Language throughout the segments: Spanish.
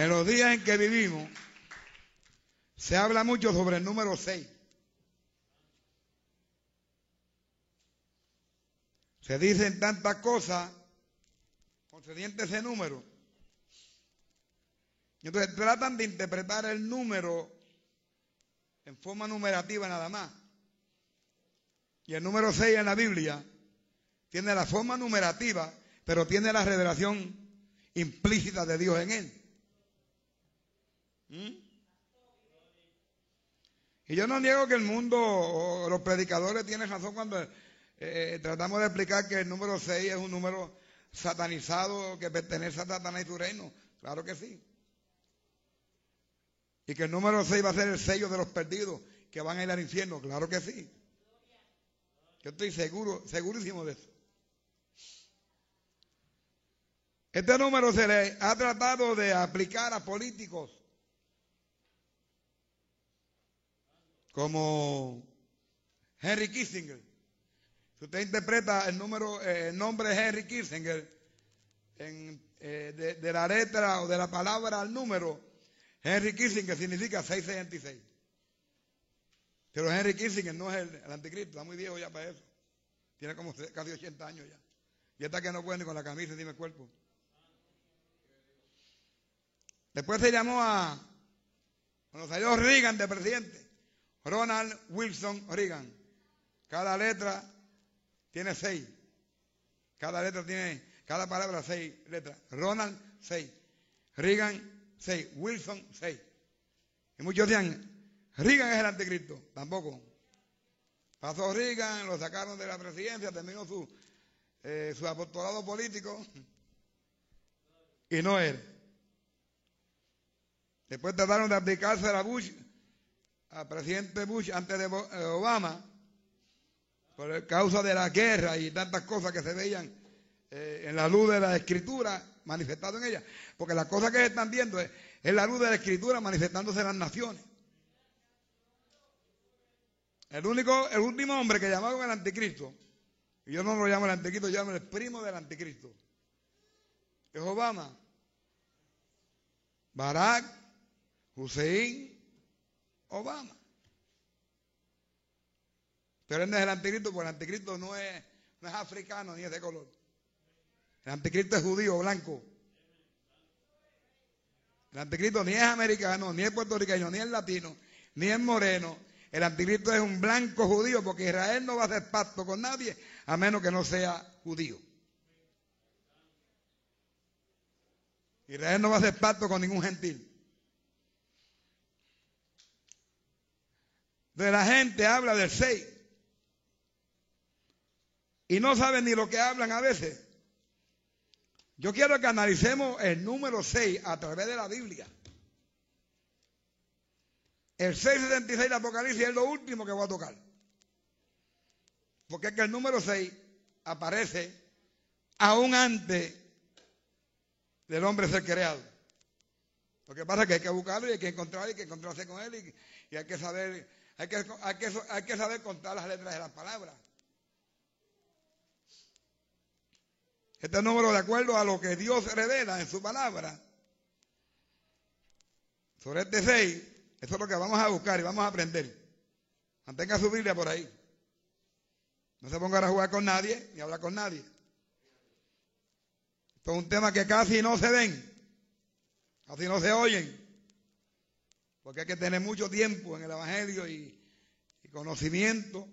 En los días en que vivimos, se habla mucho sobre el número 6. Se dicen tantas cosas concediente ese número. Entonces tratan de interpretar el número en forma numerativa nada más. Y el número 6 en la Biblia tiene la forma numerativa, pero tiene la revelación implícita de Dios en él. ¿Mm? Y yo no niego que el mundo o los predicadores tienen razón cuando eh, tratamos de explicar que el número 6 es un número satanizado que pertenece a Satanás y su reino. Claro que sí. Y que el número 6 va a ser el sello de los perdidos que van a ir al infierno. Claro que sí. Yo estoy seguro, segurísimo de eso. Este número se le ha tratado de aplicar a políticos como Henry Kissinger. Si usted interpreta el número, eh, el nombre de Henry Kissinger en, eh, de, la letra o de la palabra al número, Henry Kissinger significa 666. Pero Henry Kissinger no es el, anticristo, está muy viejo ya para eso. Tiene como casi 80 años ya. Y está que no puede ni con la camisa ni el cuerpo. Después se llamó a, cuando salió Reagan de presidente, Ronald Wilson Reagan. Cada letra tiene seis. Cada letra tiene, cada palabra seis letras. Ronald, seis. Reagan, seis. Wilson, seis. Y muchos decían, Reagan es el anticristo. Tampoco. Pasó Reagan, lo sacaron de la presidencia, terminó su, eh, su apostolado político. Y no él. Después trataron de aplicarse a Bush, al presidente Bush antes de eh, Obama por causa de la guerra y tantas cosas que se veían eh, en la luz de la escritura manifestado en ella. Porque las cosas que se están viendo es, la luz de la escritura manifestándose en las naciones. El único, el último hombre que llamaron el anticristo, y yo no lo llamo el anticristo, yo llamo el primo del anticristo, es Obama. Barack Hussein Obama. Pero él no es el anticristo, porque el anticristo no es, no es africano ni es de color. El anticristo es judío, blanco. El anticristo ni es americano, ni es puertorriqueño, ni es latino, ni es moreno. El anticristo es un blanco judío, porque Israel no va a hacer pacto con nadie a menos que no sea judío. Israel no va a hacer pacto con ningún gentil. De la gente habla del 6 y no saben ni lo que hablan a veces. Yo quiero que analicemos el número 6 a través de la Biblia. El 676 de Apocalipsis es lo último que voy a tocar. Porque es que el número 6 aparece aún antes del hombre ser creado. Lo que pasa que hay que buscarlo y hay que encontrarlo y hay que encontrarse con él y, hay que saber, hay que, hay que saber contar las letras de las palabras. Este número de acuerdo a lo que Dios revela en su palabra. Sobre este 6, eso es lo que vamos a buscar y vamos a aprender. Mantenga su Biblia por ahí. No se ponga a jugar con nadie ni hablar con nadie. Esto es un tema que casi no se ven, casi no se oyen. Porque hay que tener mucho tiempo en el Evangelio y, conocimiento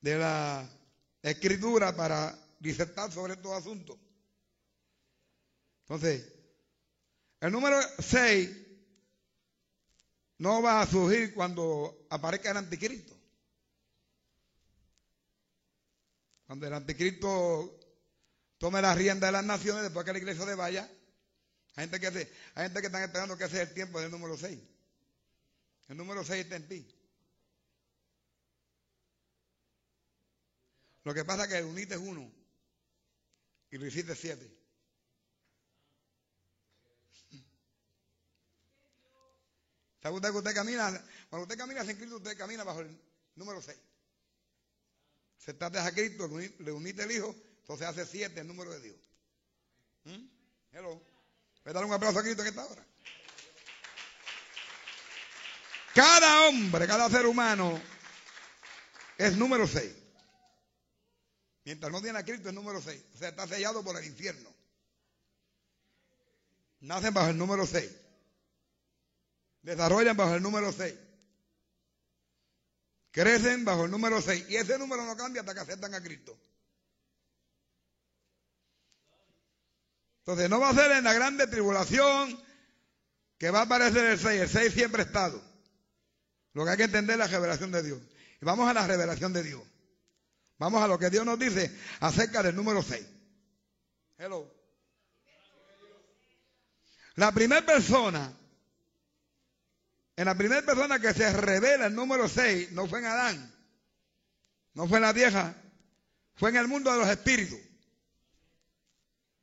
de la escritura para disertar sobre estos asuntos. Entonces, el número 6 no va a surgir cuando aparezca el anticristo. Cuando el anticristo tome la rienda de las naciones después que la iglesia se vaya, hay gente que, hay gente que están esperando que sea el tiempo del número 6. El número 6 está en ti. Lo que pasa es que uniste uno y lo hiciste siete. ¿Sabe usted que usted camina? Cuando usted camina sin Cristo, usted camina bajo el número 6. Se está a Cristo, le uniste el Hijo, entonces hace siete el número de Dios. ¿Mm? Hello. Voy a dar un aplauso a Cristo en esta hora. Cada hombre, cada ser humano es número 6. Mientras no tiene a Cristo es número 6. O sea, está sellado por el infierno. Nacen bajo el número 6. Desarrollan bajo el número 6. Crecen bajo el número 6. Y ese número no cambia hasta que aceptan a Cristo. Entonces no va a ser en la grande tribulación que va a aparecer el 6. El 6 siempre ha estado. Lo que hay que entender es la revelación de Dios. Y vamos a la revelación de Dios. Vamos a lo que Dios nos dice acerca del número 6. Hello. La primera persona, en la primera persona que se revela el número 6, no fue en Adán, no fue en la vieja, fue en el mundo de los espíritus.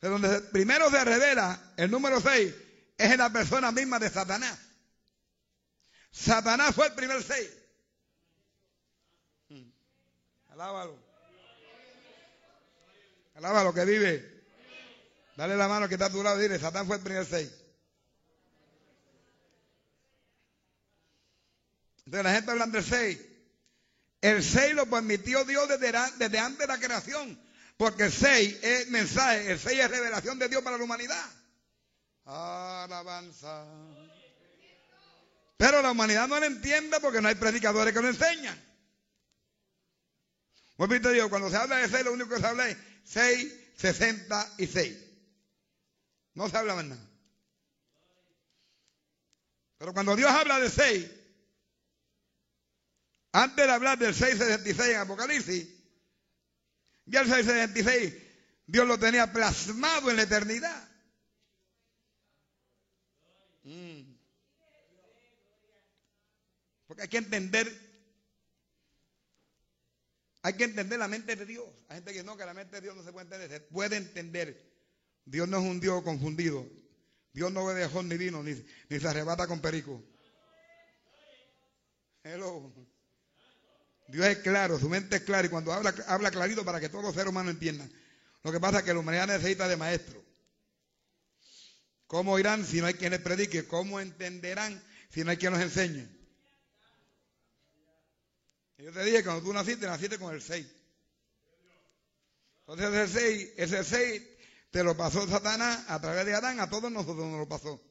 De donde primero se revela el número 6 es en la persona misma de Satanás. Satanás fue el primer 6. Alábalo. Alábalo que vive. Dale la mano que está a tu lado y dile, Satán fue el primer 6. Entonces la gente habla del 6. El 6 lo permitió Dios desde, desde antes de la creación. Porque 6 es mensaje, el 6 es revelación de Dios para la humanidad. Alabanza. Pero la humanidad no lo entiende porque no hay predicadores que lo enseñan. Vuelvo digo, cuando se habla de 6, lo único que se habla es 6, 66. No se habla más nada. Pero cuando Dios habla de 6, antes de hablar del 666 en Apocalipsis, ya el 666 Dios lo tenía plasmado en la eternidad. Mm. Porque hay que entender, hay que entender la mente de Dios. Hay gente que no, que la mente de Dios no se puede entender. Se puede entender. Dios no es un Dios confundido. Dios no bebe jón ni vino, ni, ni se arrebata con perico. Hello. Dios es claro, su mente es clara y cuando habla, habla clarito para que todos los seres humanos entiendan. Lo que pasa es que la humanidad necesita de maestro. ¿Cómo irán si no hay quien les predique? ¿Cómo entenderán si no hay quien los enseñe? yo te dije, cuando tú naciste, naciste con el 6. Entonces ese 6, ese 6 te lo pasó Satanás a través de Adán, a todos nosotros nos lo pasó.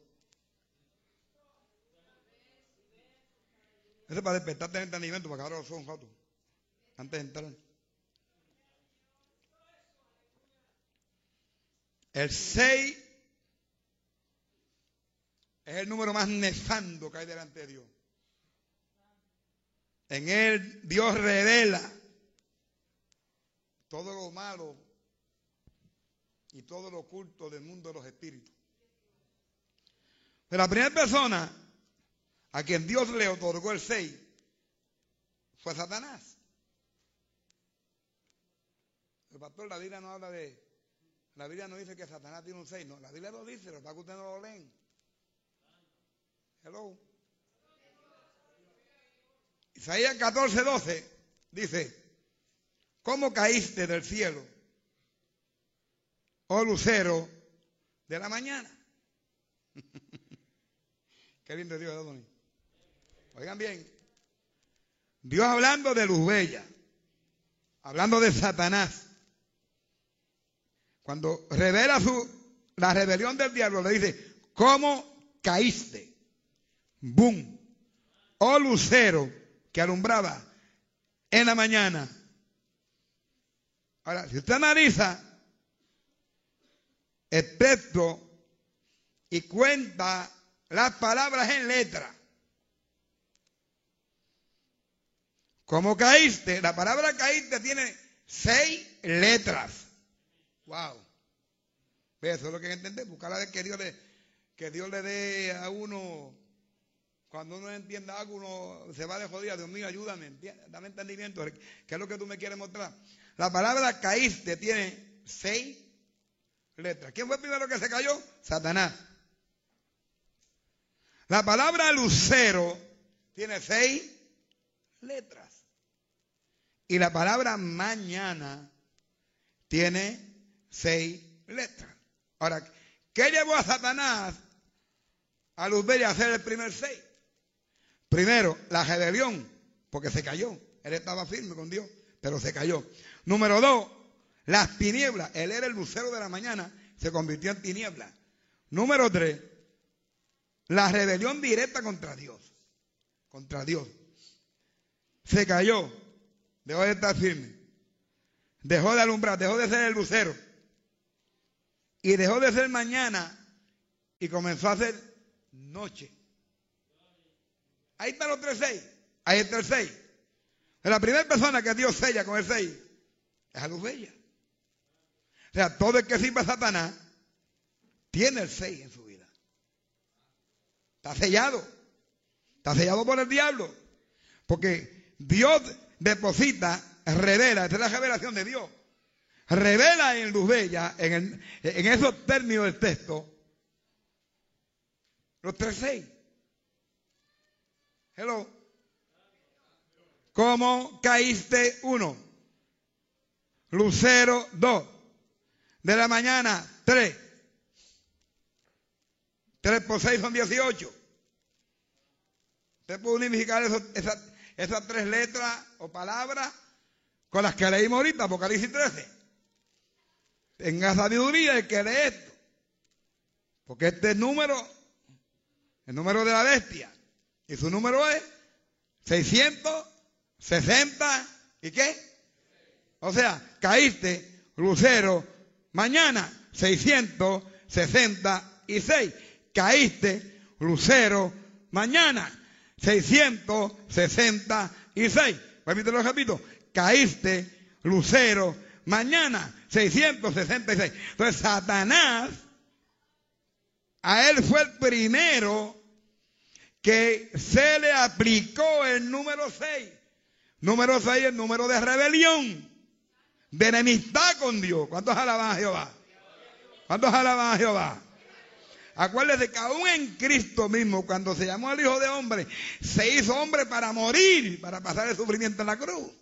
Eso es para despertarte el entendimiento, porque ahora son fotos. Antes de entrar. El 6 es el número más nefando que hay delante de Dios. En él Dios revela todo lo malo y todo lo oculto del mundo de los espíritus. Pero la primera persona a quien Dios le otorgó el 6 fue Satanás. El pastor, la Biblia no habla de. La Biblia no dice que Satanás tiene un 6, no. La Biblia lo dice, lo que ustedes no lo leen. Hello. Isaías 14, 12 dice: ¿Cómo caíste del cielo, oh lucero de la mañana? Qué lindo Dios, Adonai. Oigan bien. Dios hablando de luz bella, hablando de Satanás. Cuando revela su, la rebelión del diablo, le dice, ¿cómo caíste? ¡Bum! Oh lucero que alumbraba en la mañana. Ahora, si usted analiza el y cuenta las palabras en letra, ¿Cómo caíste? La palabra caíste tiene seis letras. Wow. Eso es lo que entender. Buscar a que Dios le, que Dios le dé a uno. Cuando uno entienda algo, uno se va de jodida. Dios mío, ayúdame. Dame entendimiento. ¿Qué es lo que tú me quieres mostrar? La palabra caíste tiene seis letras. ¿Quién fue el primero que se cayó? Satanás. La palabra lucero tiene seis letras. Y la palabra mañana tiene seis letras. Ahora, ¿qué ¿Qué llevó a Satanás a Luzbel a hacer el primer seis? Primero, la rebelión, porque se cayó. Él estaba firme con Dios, pero se cayó. Número dos, las tinieblas. Él era el lucero de la mañana, se convirtió en tiniebla. Número tres, la rebelión directa contra Dios. Contra Dios. Se cayó, dejó de estar firme. Dejó de alumbrar, dejó de ser el lucero. Y dejó de ser mañana y comenzó a ser noche. Ahí están los tres seis. Ahí está el seis. La primera persona que Dios sella con el seis es a luz bella. O sea, todo el que sirva a Satanás tiene el seis en su vida. Está sellado. Está sellado por el diablo. Porque Dios deposita, revela, esta es la revelación de Dios. Revela en luz bella, en, en esos términos del texto, los tres seis. Hello. ¿Cómo caíste uno? Lucero dos. De la mañana tres. Tres por seis son dieciocho. Usted puede unificar esas, esas tres letras o palabras con las que leímos ahorita, Apocalipsis 13. Tenga sabiduría el que lee esto. Porque este número, el número de la bestia, y su número es 660 y qué? O sea, caíste, lucero, mañana 666. Caíste, lucero, mañana 666. Repito, lo repito. Caíste, lucero, mañana 666. Entonces, Satanás, a él fue el primero que se le aplicó el número 6. Número 6 el número de rebelión, de enemistad con Dios. ¿Cuántos alaban a Jehová? ¿Cuántos alaban a Jehová? Acuérdese que aún en Cristo mismo, cuando se llamó al Hijo de Hombre, se hizo hombre para morir, para pasar el sufrimiento en la cruz.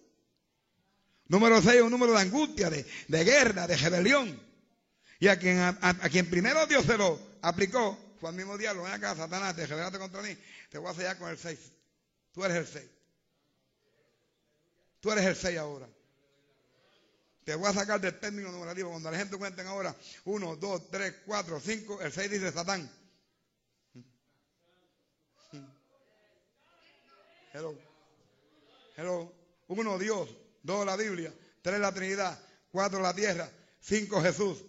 Número 6 un número de angustia, de, guerra, de rebelión. Y a quien, a quien primero Dios se lo aplicó fue al mismo diablo, ven acá, Satanás, te rebelaste contra mí, te voy a sellar con el 6. Tú eres el 6. Tú eres el 6 ahora. Te voy a sacar del término numerativo. Cuando la gente cuenten ahora 1, 2, 3, 4, 5, el 6 dice Satán. Hello. Hello. Uno, Dios. Dos, la Biblia. Tres, la Trinidad. Cuatro, la tierra. Cinco, Jesús.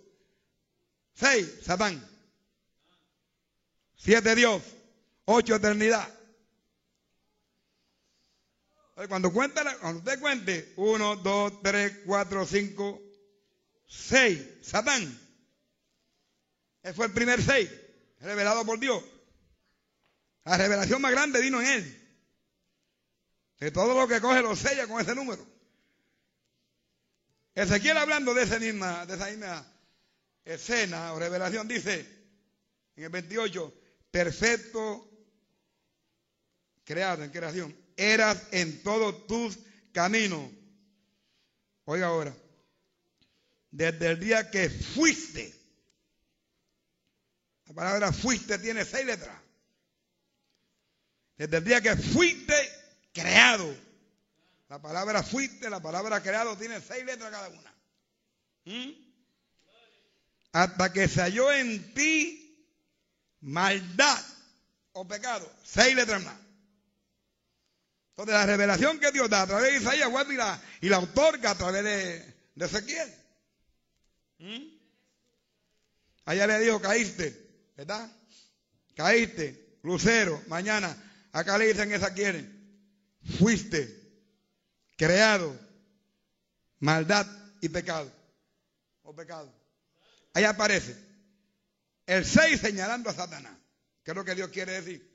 Seis, Satán. Siete Dios, ocho eternidad. Cuando, cuenta, cuando usted cuente, uno, dos, tres, cuatro, cinco, seis, Satán. Ese fue el primer seis, revelado por Dios. La revelación más grande vino en él. De todo lo que coge lo sella con ese número. Ezequiel hablando de esa misma escena o revelación dice en el 28, perfecto, creado en creación, eras en todos tus caminos. Oiga ahora, desde el día que fuiste, la palabra fuiste tiene seis letras. Desde el día que fuiste creado. La palabra fuiste, la palabra creado tiene seis letras cada una. ¿Mm? Hasta que se halló en ti maldad o pecado. Seis letras más. Entonces la revelación que Dios da a través de Isaías y la, y la otorga a través de, de Ezequiel. ¿Mm? Allá le dijo, caíste, ¿verdad? Caíste, lucero, mañana. Acá le dicen esa quieren. Fuiste creado, maldad y pecado. O pecado. Ahí aparece. El 6 señalando a Satanás. ¿Qué es lo que Dios quiere decir?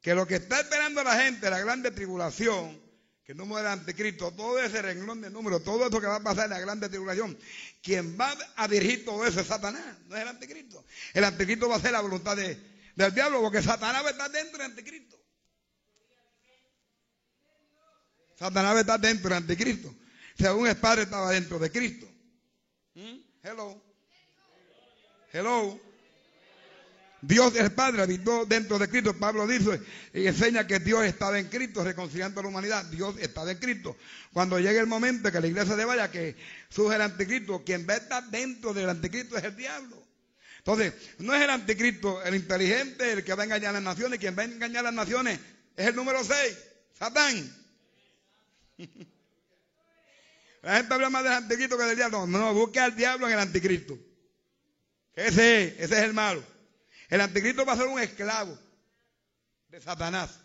Que lo que está esperando la gente, la grande tribulación, que el número del anticristo, todo ese renglón de números, todo eso que va a pasar en la grande tribulación, quien va a dirigir todo eso es Satanás, no es el anticristo. El anticristo va a ser la voluntad del diablo, porque Satanás va a estar dentro del anticristo. Satanás va a estar dentro del anticristo. Según el Padre estaba dentro de Cristo. ¿Mm? Hello. Hello. Dios el Padre habitó dentro de Cristo. Pablo dice y enseña que Dios estaba en Cristo reconciliando a la humanidad. Dios estaba en Cristo. Cuando llegue el momento que la iglesia se vaya, que surge el anticristo, quien va a estar dentro del anticristo es el diablo. Entonces, no es el anticristo el inteligente el que va a engañar a las naciones. Quien va a engañar a las naciones es el número 6, Satán. La gente habla más del anticristo que del diablo. No, no, busque al diablo en el anticristo. Ese es, ese es el malo. El anticristo va a ser un esclavo de Satanás.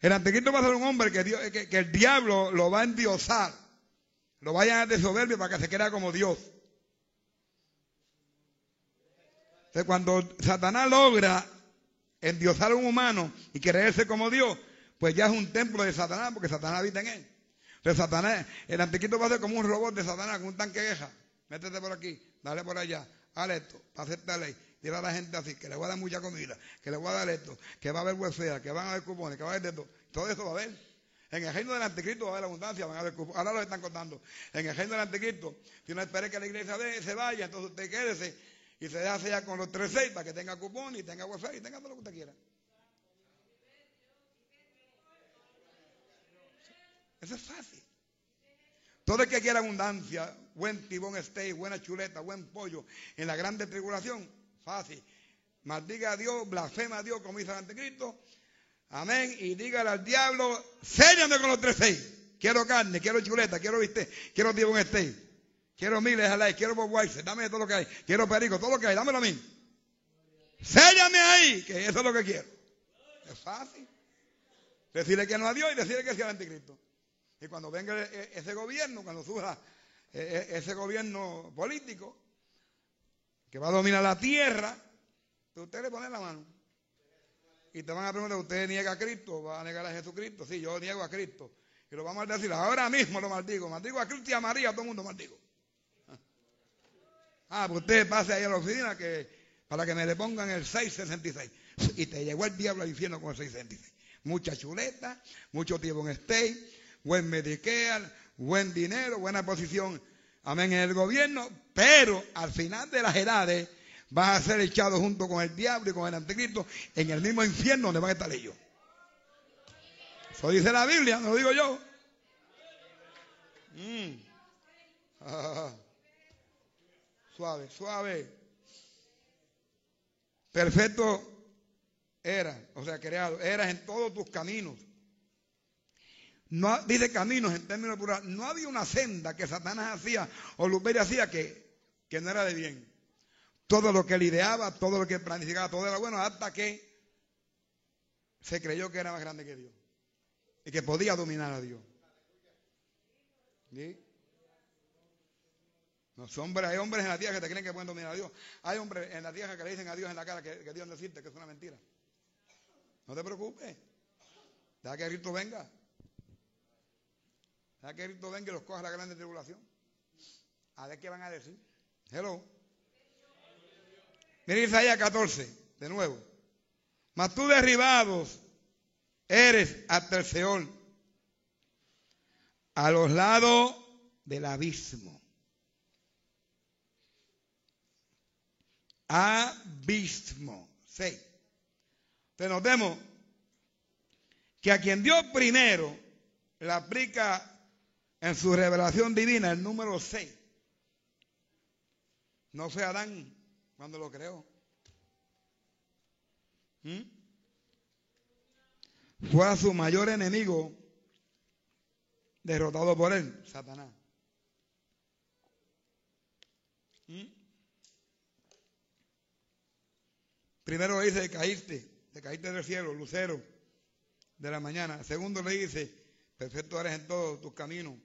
El anticristo va a ser un hombre que, el diablo lo va a endiosar. Lo va a llenar de para que se crea como Dios. Cuando Satanás logra endiosar a un humano y creerse como Dios, pues ya es un templo de Satanás, porque Satanás habita en él. Entonces, Satanás, el anticristo va a ser como un robot de Satanás, con un tanque de. Métete por aquí, dale por allá, haz esto, hacer esta ley. Dile a la gente así, que le voy a dar mucha comida, que le voy a dar esto, que va a haber huesea, que van a haber cupones, que va a haber de todo. Todo eso va a haber. En el reino del anticristo va a haber abundancia, van a haber cupones. Ahora lo están contando. En el reino del anticristo, si no espere que la iglesia se vaya, entonces usted quédese y se deja sellar con los tres seis para que tenga cupón y tenga huesea y tenga todo lo que usted quiera. Eso es fácil. Todo el que quiera abundancia, buen tibón steak, buena chuleta, buen pollo, en la grande tribulación, fácil. Maldiga a Dios, blasfema a Dios como dice el anticristo. Amén. Y dígale al diablo, séllame con los tres seis. Quiero carne, quiero chuleta, quiero viste, quiero tibón steak. Quiero miles a la quiero Bob dame todo lo que hay. Quiero perico, todo lo que hay, dámelo a mí. Séllame ahí, que eso es lo que quiero. Es fácil. Decirle que no a Dios y decirle que sí al anticristo. Y cuando venga e, e, ese gobierno, cuando surja ese gobierno político que va a dominar la tierra, usted le pone la mano. Y te van a preguntar, ¿usted niega a Cristo? ¿Va a negar a Jesucristo? Sí, yo niego a Cristo. Y lo vamos a decir, ahora mismo lo maldigo. Maldigo a Cristo y a María, todo el mundo maldigo. Ah, pues usted pase ahí a la oficina que, para que me le pongan el 666. Y te llegó el diablo al infierno con el 666. Mucha chuleta, mucho tiempo en steak, buen Medicare, buen dinero, buena posición, amén, en el gobierno, pero al final de las edades vas a ser echado junto con el diablo y con el anticristo en el mismo infierno donde van a estar ellos. Eso dice la Biblia, no lo digo yo. Mm. Suave, suave. Perfecto era, o sea, creado, eras en todos tus caminos. No, dice caminos en términos plurales. No había una senda que Satanás hacía o Luperia hacía que, que no era de bien. Todo lo que él ideaba, todo lo que planificaba, todo era bueno, hasta que se creyó que era más grande que Dios y que podía dominar a Dios. ¿Sí? Los hombres, hay hombres en la tierra que te creen que pueden dominar a Dios. Hay hombres en la tierra que le dicen a Dios en la cara que, Dios no existe, que es una mentira. No te preocupes. Deja que Cristo venga. ¿Sabes que Cristo venga y los coja la grande tribulación? A ver qué van a decir. Hello. Mira Isaías 14, de nuevo. Mas tú derribados eres hasta el a los lados del abismo. Abismo. 6. Te notemos que a quien dio primero le aplica en su revelación divina, el número 6. No fue Adán cuando lo creó. ¿Mm? Fue a su mayor enemigo derrotado por él, Satanás. ¿Mm? Primero le dice, caíste, te caíste del cielo, lucero de la mañana. Segundo le dice, perfecto eres en todos tus caminos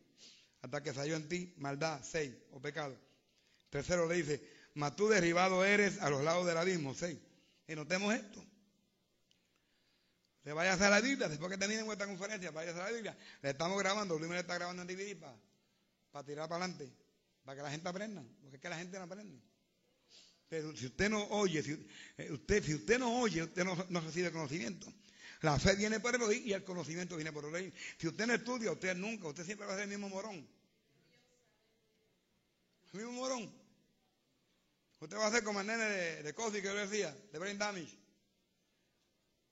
hasta que salió en ti maldad, seis, o pecado. Tercero le dice, mas tú derribado eres a los lados del abismo, seis. Y notemos esto. Se vaya a hacer la Biblia, después que terminen vuestra conferencia, vaya a la Biblia. Le estamos grabando, Luis me está grabando en DVD para, tirar para adelante, para que la gente aprenda, porque es que la gente no aprende. Pero si usted no oye, si eh, usted, si usted no oye, usted no, no recibe conocimiento. La fe viene por el oír y el conocimiento viene por el oír. Si usted no estudia, usted nunca, usted siempre va a ser el mismo morón. El mismo morón. Usted va a hacer como el nene de, de Coffee que yo decía, de brain damage.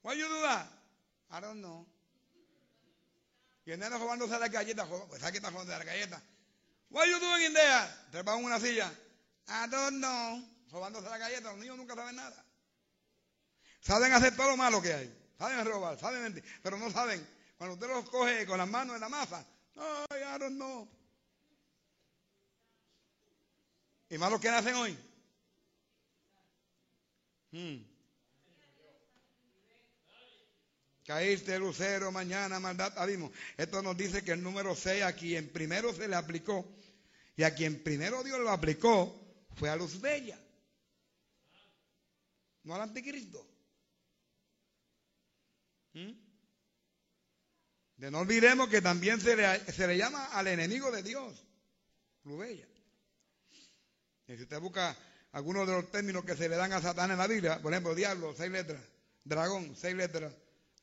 Why you do that? I don't know. Y el nene robándose la galleta, pues aquí está jugando la galleta. What you doing in there? Trepa en una silla. I don't know. Robándose la galleta, los niños nunca saben nada. Saben hacer todo lo malo que hay. Saben robar, saben mentir, pero no saben. Cuando usted los coge con las manos en la masa, ay, don't know. ¿Y más lo que hacen hoy? Hmm. Caíste lucero, mañana maldad abismo. Esto nos dice que el número 6 a quien primero se le aplicó y a quien primero Dios lo aplicó fue a Luz Bella. No al anticristo. ¿Mm? De no olvidemos que también se le, se le llama al enemigo de Dios, Luz Bella. Y si usted busca algunos de los términos que se le dan a Satán en la Biblia, por ejemplo, diablo, seis letras, dragón, seis letras,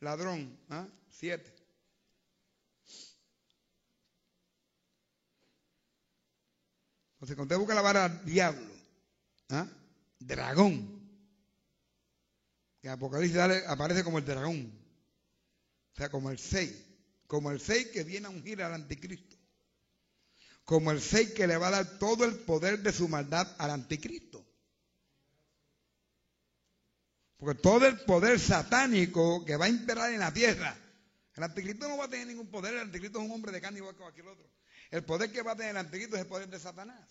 ladrón, ¿ah? siete. Entonces, cuando usted busca la vara diablo, ¿ah? dragón, en Apocalipsis aparece como el dragón, o sea, como el seis, como el seis que viene a ungir al anticristo como el seis que le va a dar todo el poder de su maldad al anticristo. Porque todo el poder satánico que va a imperar en la tierra, el anticristo no va a tener ningún poder, el anticristo es un hombre de carne igual que cualquier otro. El poder que va a tener el anticristo es el poder de Satanás.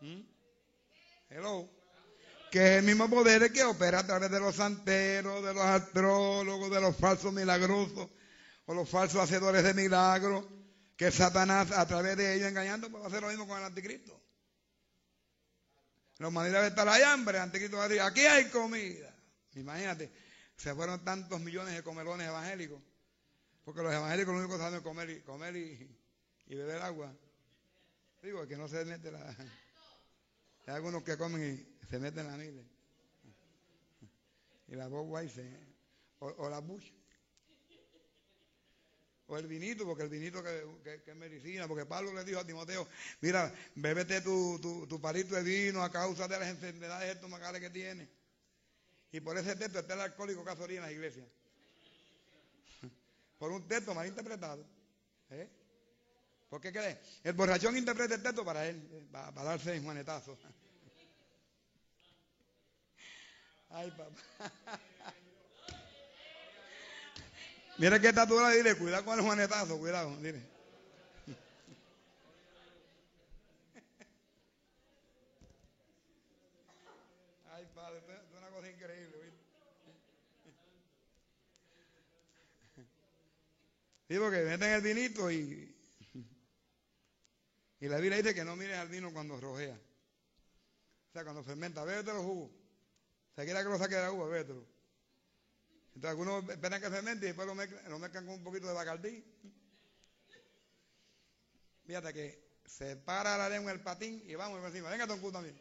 ¿Mm? Hello. Que es el mismo poder que opera a través de los santeros, de los astrólogos, de los falsos milagrosos, o los falsos hacedores de milagros, que Satanás a través de ellos engañando, va a hacer lo mismo con el anticristo. La humanidad estar hay hambre, el anticristo va a decir, aquí hay comida. Imagínate, se fueron tantos millones de comelones evangélicos, porque los evangélicos lo único que saben es comer y, comer y, beber agua. Digo, que no se mete la... Hay algunos que comen y se meten la mile. Y la Budweiser, o, o la Bush. O el vinito, porque el vinito que, es medicina, porque Pablo le dijo a Timoteo, mira, bébete tu, tu, palito de vino a causa de las enfermedades estomacales que tiene. Y por ese texto está el alcohólico que en la iglesia. Por un texto mal interpretado. ¿Eh? ¿Por qué cree? El borrachón interpreta el texto para él, eh, para darse en juanetazo. Ay, papá. Mira que está tú dile, cuidado con el juanetazo, cuidado, dile. Ay, padre, es una cosa increíble, ¿viste? Sí, porque meten el vinito y. Y la Biblia dice que no mires al vino cuando rojea. O sea, cuando fermenta, bébete los jugos. Si quiere que lo saque de la uva. Entonces algunos esperan que se mente y después lo mezclan, con un poquito de bacardí. Fíjate que se para la lengua el patín y vamos encima. Venga, Don también.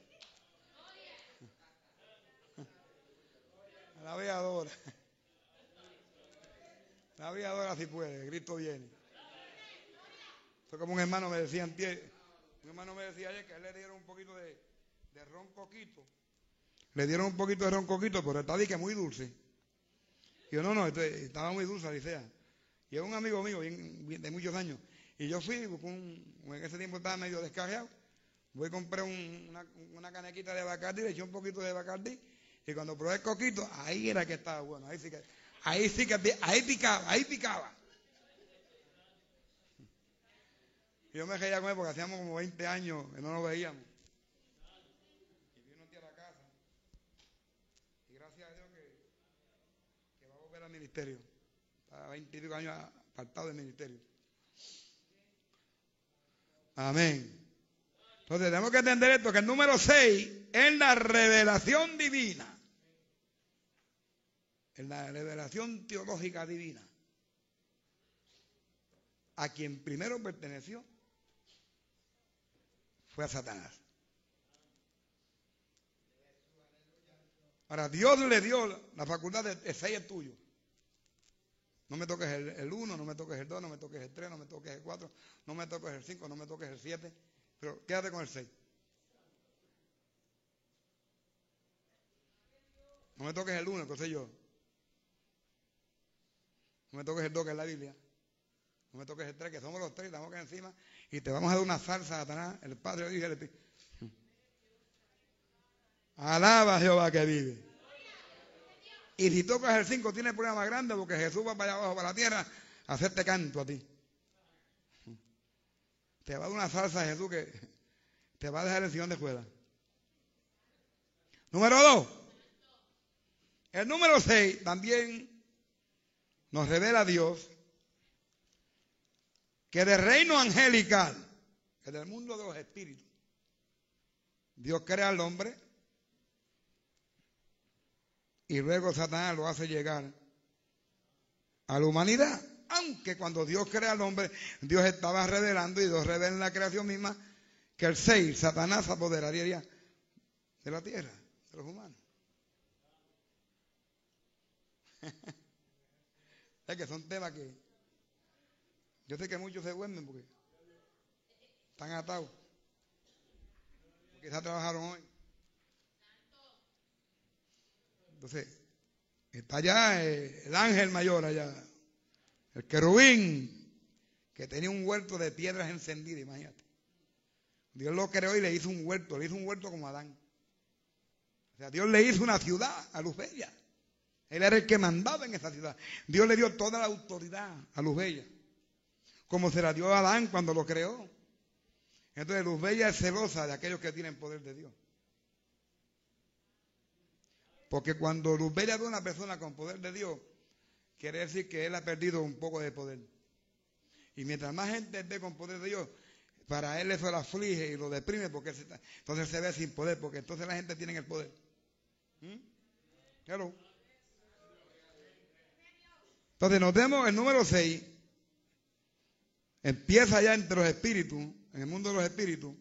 La veadora. La veadora si puede, Cristo viene. Esto como un hermano me decía un hermano me decía ayer que él le dieron un poquito de, de ron coquito. Le dieron un poquito de ron coquito, pero está que muy dulce. Y yo, no, no, este, estaba muy dulce, Alicia. Y es un amigo mío de muchos años. Y yo fui, en ese tiempo estaba medio descarriado. Voy a comprar una, una, canequita de Bacardi, le eché un poquito de Bacardi. Y cuando probé el coquito, ahí era que estaba bueno. Ahí sí que, ahí sí que, ahí picaba, ahí picaba. Yo me reía con él porque hacíamos como 20 años que no nos veíamos. Ministerio. Estaba 22 años apartado del ministerio. Amén. Entonces tenemos que entender esto, que el número 6 es la revelación divina. Es la revelación teológica divina. A quien primero perteneció fue a Satanás. Ahora, Dios le dio la facultad de, ser es tuyo. No me toques el 1, no me toques el 2, no me toques el 3, no me toques el 4, no me toques el 5, no me toques el 7, pero quédate con el 6. No me toques el 1, que entonces yo. No me toques el 2, que es la Biblia. No me toques el 3, que somos los 3, estamos acá encima y te vamos a dar una salsa, Satanás, el Padre, el Hijo y el Espíritu. Alaba a Jehová que vive. Y si tocas el 5 tienes problema más grande porque Jesús va para allá abajo, para la tierra, a hacerte canto a ti. Te va a dar una salsa Jesús que te va a dejar el sillón de escuela. Número 2. El número 6 también nos revela a Dios que del reino angelical, que del mundo de los espíritus, Dios crea al hombre y luego Satanás lo hace llegar a la humanidad. Aunque cuando Dios crea al hombre, Dios estaba revelando y Dios revela en la creación misma que el 6, Satanás, se apoderaría de la tierra, de los humanos. es que son temas que yo sé que muchos se duermen porque están atados. Quizás trabajaron hoy. Entonces, está allá eh, el ángel mayor allá, el querubín, que tenía un huerto de piedras encendidas, imagínate. Dios lo creó y le hizo un huerto, le hizo un huerto como Adán. O sea, Dios le hizo una ciudad a Luz Bella. Él era el que mandaba en esa ciudad. Dios le dio toda la autoridad a Luz Bella, como se la dio a Adán cuando lo creó. Entonces Luz Bella es celosa de aquellos que tienen poder de Dios. Porque cuando Luz Bella ve a una persona con poder de Dios, quiere decir que él ha perdido un poco de poder. Y mientras más gente esté con poder de Dios, para él eso lo aflige y lo deprime porque entonces se ve sin poder, porque entonces la gente tiene el poder. ¿Mm? Entonces notemos el número 6, empieza ya entre los espíritus, en el mundo de los espíritus,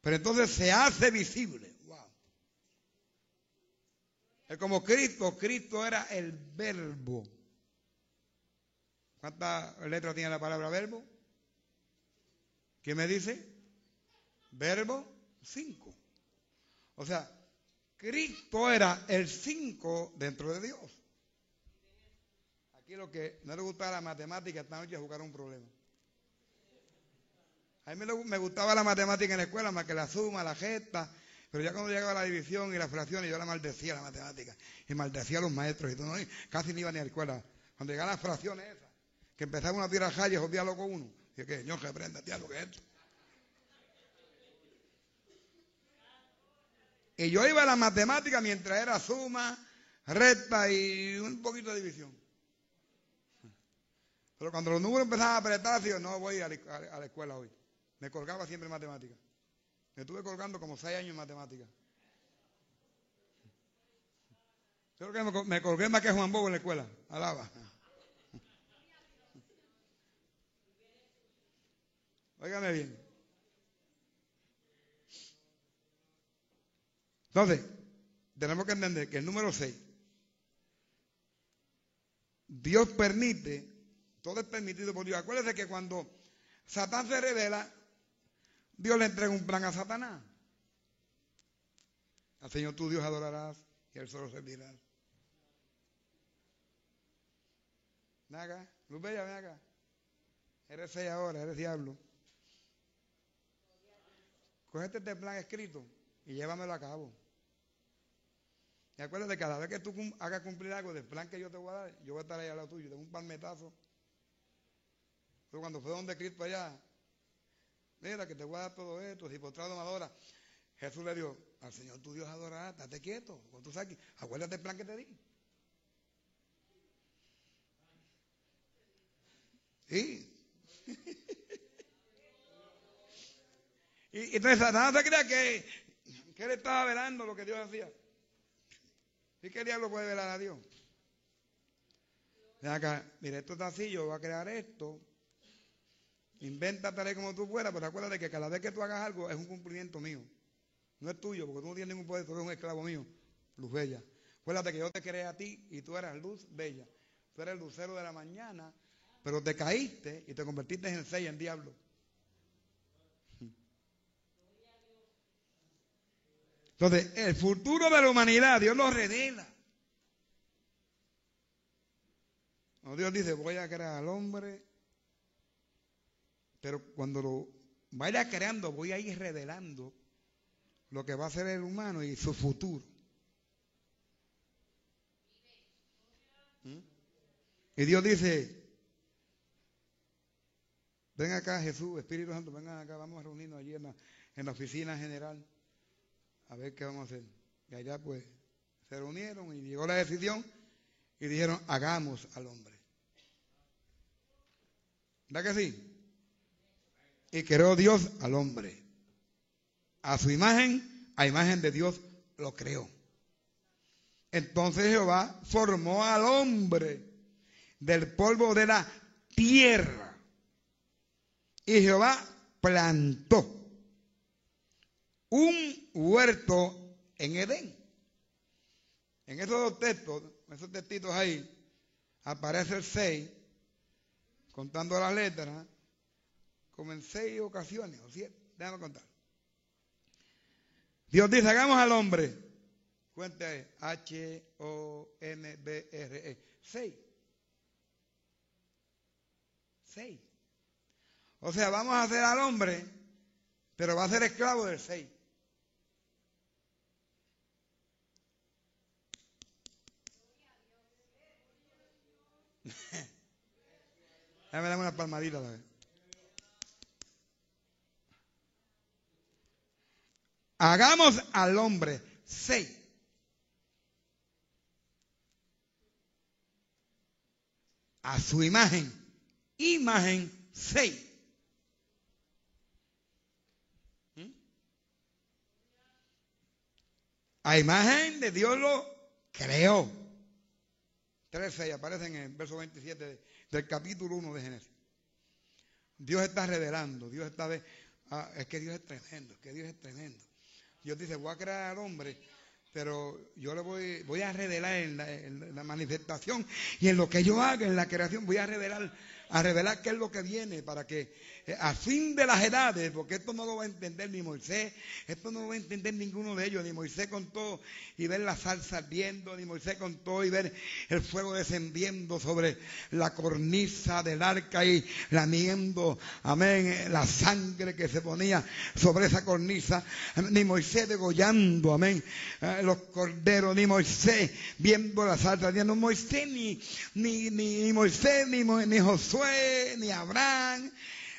pero entonces se hace visible. Es como Cristo. Cristo era el verbo. ¿Cuántas letras tiene la palabra verbo? ¿Qué me dice? Verbo 5. O sea, Cristo era el 5 dentro de Dios. Aquí lo que no le gustaba la matemática esta noche es jugar un problema. A mí me gustaba la matemática en la escuela, más que la suma, la gesta, pero ya cuando llegaba la división y la fracción, y yo la maldecía la matemática, y maldecía a los maestros, y todo, casi ni iba ni a la escuela. Cuando llegaban las fracciones esas, que empezaba a tirar calles, obvialo con uno. Y que, señor, que aprenda, tía, que es esto. Y yo iba a la matemática mientras era suma, recta y un poquito de división. Pero cuando los números empezaban a apretar, yo no voy a la escuela hoy. Me colgaba siempre matemática. Me estuve colgando como seis años en matemáticas. Creo que me, colgué más que Juan Bobo en la escuela. Alaba. Óigame bien. Entonces, tenemos que entender que el número 6, Dios permite, todo es permitido por Dios. Acuérdense que cuando Satán se revela, Dios le entrega un plan a Satanás. Al Señor tu Dios adorarás y Él solo servirás. Ven acá, Luz Bella, ven acá. Eres seis ahora, eres diablo. Cogete este plan escrito y llévamelo a cabo. Y acuérdate, cada vez que tú hagas cumplir algo del plan que yo te voy a dar, yo voy a estar ahí al lado tuyo, de un palmetazo. Pero cuando fue donde Cristo allá, mira que te voy a dar todo esto, si postrado me adora. Jesús le dijo, al Señor tu Dios adorará, estate quieto, cuando tú saques, acuérdate el plan que te di. Sí. y, entonces Satanás se crea que, que él estaba velando lo que Dios hacía. ¿Y qué diablo puede velar a Dios? Ven acá, mira, esto está así, yo voy a crear esto, Inventa tal como tú puedas, pero acuérdate que cada vez que tú hagas algo es un cumplimiento mío. No es tuyo, porque tú no tienes ningún poder, tú eres un esclavo mío, luz bella. Acuérdate que yo te creé a ti y tú eras luz bella. Tú eres el lucero de la mañana, pero te caíste y te convertiste en seis, en diablo. Entonces, el futuro de la humanidad, Dios lo revela. Dios dice, voy a crear al hombre, pero cuando lo vaya creando, voy a ir revelando lo que va a ser el humano y su futuro. ¿Mm? Y Dios dice, ven acá Jesús, Espíritu Santo, vengan acá, vamos a reunirnos allí en la, en la oficina general a ver qué vamos a hacer. Y allá pues se reunieron y llegó la decisión y dijeron, hagamos al hombre. ¿Verdad que sí? Y creó Dios al hombre. A su imagen, a imagen de Dios lo creó. Entonces Jehová formó al hombre del polvo de la tierra. Y Jehová plantó un huerto en Edén. En esos dos textos, esos textitos ahí, aparece el 6 contando las letras, como en seis ocasiones, ¿o siete? Déjame contar. Dios dice, hagamos al hombre. Cuente H-O-M-B-R-E. Seis. Seis. O sea, vamos a hacer al hombre, pero va a ser esclavo del seis. Déjame darme una palmadita la vez. Hagamos al hombre seis. A su imagen. Imagen seis. ¿Mm? A imagen de Dios lo creó. 13 aparecen en el verso 27 de, del capítulo 1 de Génesis. Dios está revelando, Dios está de, ah, es que Dios es tremendo, es que Dios es tremendo. Dios dice, voy a crear al hombre, pero yo le voy, voy a revelar en la, en la manifestación y en lo que yo haga en la creación, voy a revelar a revelar qué es lo que viene para que a fin de las edades, porque esto no lo va a entender ni Moisés, esto no lo va a entender ninguno de ellos, ni Moisés contó y ver la salsa viendo, ni Moisés contó y ver el fuego descendiendo sobre la cornisa del arca y lamiendo, amén, la sangre que se ponía sobre esa cornisa, ni Moisés degollando, amén, eh, los corderos, ni Moisés viendo la salsa, ni Moisés, ni, ni, ni, Moisés, ni, ni Josué ni Abraham,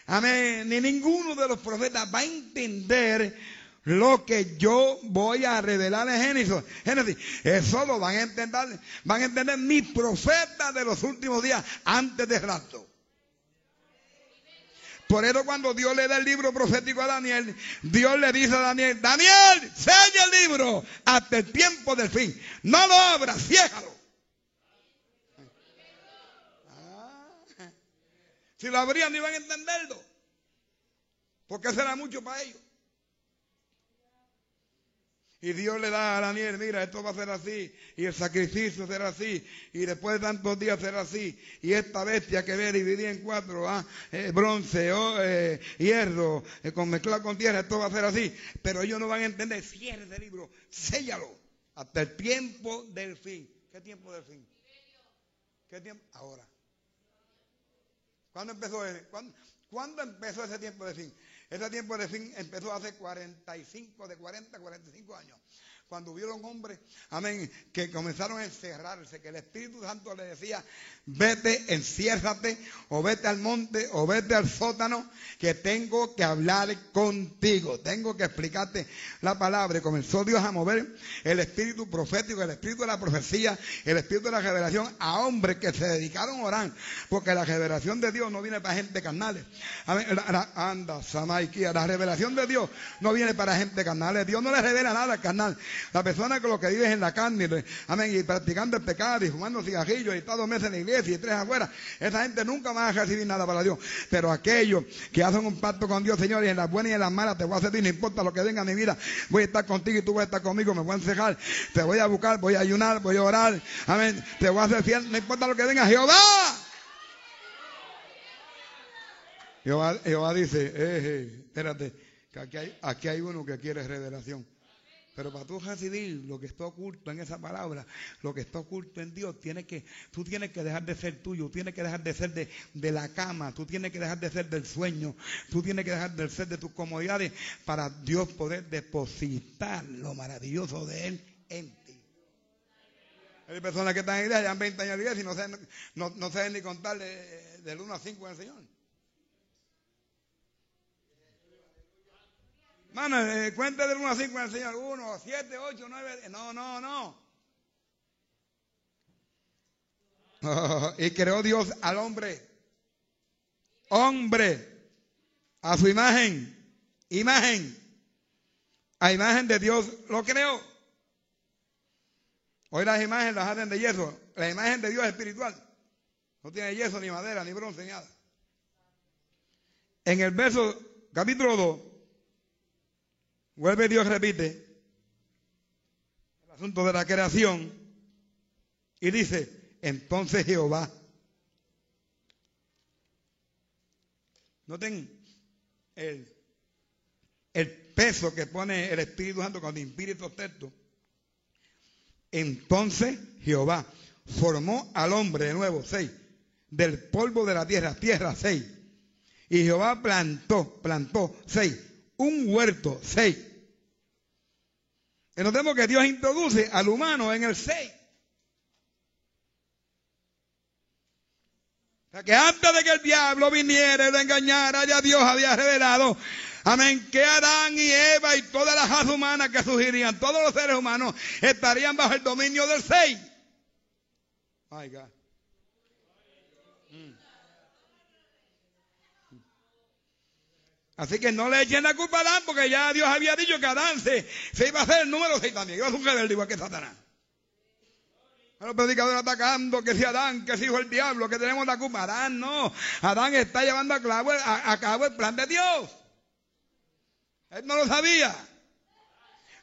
amén, ni ninguno de los profetas va a entender lo que yo voy a revelar en Génesis. Génesis. Eso lo van a entender, van a entender mis profetas de los últimos días antes del rapto. Por eso cuando Dios le da el libro profético a Daniel, Dios le dice a Daniel, Daniel, sella el libro hasta el tiempo del fin. No lo abras, ciégalo. Si lo abrían, no iban a entenderlo. Porque será mucho para ellos. Y Dios le da a Daniel, mira, esto va a ser así, y el sacrificio será así, y después de tantos días será así, y esta bestia que ve dividida en cuatro, ¿ah? Eh, bronce, eh, hierro, eh, con mezclado con tierra, esto va a ser así. Pero ellos no van a entender, cierre ese libro, séllalo, hasta el tiempo del fin. ¿Qué tiempo del fin? ¿Qué tiempo? Ahora. ¿Cuándo empezó ese? ¿Cuándo, empezó ese tiempo de fin? Ese tiempo de fin empezó hace 45, de 40 a 45 años cuando hubieron hombres, amén, que comenzaron a encerrarse, que el Espíritu Santo le decía, vete, enciérrate, o vete al monte, o vete al sótano, que tengo que hablar contigo, tengo que explicarte la palabra. Y comenzó Dios a mover el espíritu profético, el espíritu de la profecía, el espíritu de la revelación a hombres que se dedicaron a orar, porque la revelación de Dios no viene para gente carnales. Amén. anda, Samaikia, la revelación de Dios no viene para gente carnales. Dios no le revela nada carnal. La persona que lo que vive es en la carne, amén, y practicando el pecado y fumando cigarrillos y está dos meses en la iglesia y tres afuera, esa gente nunca va a recibir nada para Dios. Pero aquellos que hacen un pacto con Dios, Señor, y en las buenas y en las malas te voy a servir, no importa lo que venga a mi vida, voy a estar contigo y tú vas a estar conmigo, me voy a encejar, te voy a buscar, voy a ayunar, voy a orar, amén, te voy a hacer fiel, no importa lo que venga, Jehová. Jehová, dice, eh, eh, espérate, que aquí hay, aquí hay uno que quiere revelación. Pero para tú recibir lo que está oculto en esa palabra, lo que está oculto en Dios, tiene que, tú tienes que dejar de ser tuyo, tienes que dejar de ser de, de, la cama, tú tienes que dejar de ser del sueño, tú tienes que dejar de ser de tus comodidades para Dios poder depositar lo maravilloso de Él en ti. Hay personas que están en iglesia, llevan 20 años de y no saben, no, no saben ni contar del 1 a 5 en el Señor. Mano, eh, cuenta del 1 a 5 en el Señor. 1, 7, 8, 9. No, no, no. y creó Dios al hombre. Hombre. A su imagen. Imagen. A imagen de Dios lo creó. Hoy las imágenes las hacen de yeso. La imagen de Dios es espiritual. No tiene yeso, ni madera, ni bronce, ni nada. En el verso, capítulo 2, Vuelve Dios, repite el asunto de la creación y dice, entonces Jehová. Noten el, el peso que pone el Espíritu Santo cuando inspira estos textos. Entonces Jehová formó al hombre de nuevo, seis, del polvo de la tierra, tierra, seis. Y Jehová plantó, plantó, seis, un huerto, seis y notemos que Dios introduce al humano en el 6. O sea que antes de que el diablo viniera y lo engañara, ya Dios había revelado, amén, que Adán y Eva y todas las razas humanas que surgirían, todos los seres humanos, estarían bajo el dominio del 6. My God. Así que no le echen la culpa a Adán porque ya Dios había dicho que Adán se, iba a hacer el número 6 también. Iba a ser rebelde igual que Satanás. Los predicadores atacando que si Adán, que si hijo el diablo, que tenemos la culpa. Adán no. Adán está llevando a cabo, a, cabo el plan de Dios. Él no lo sabía.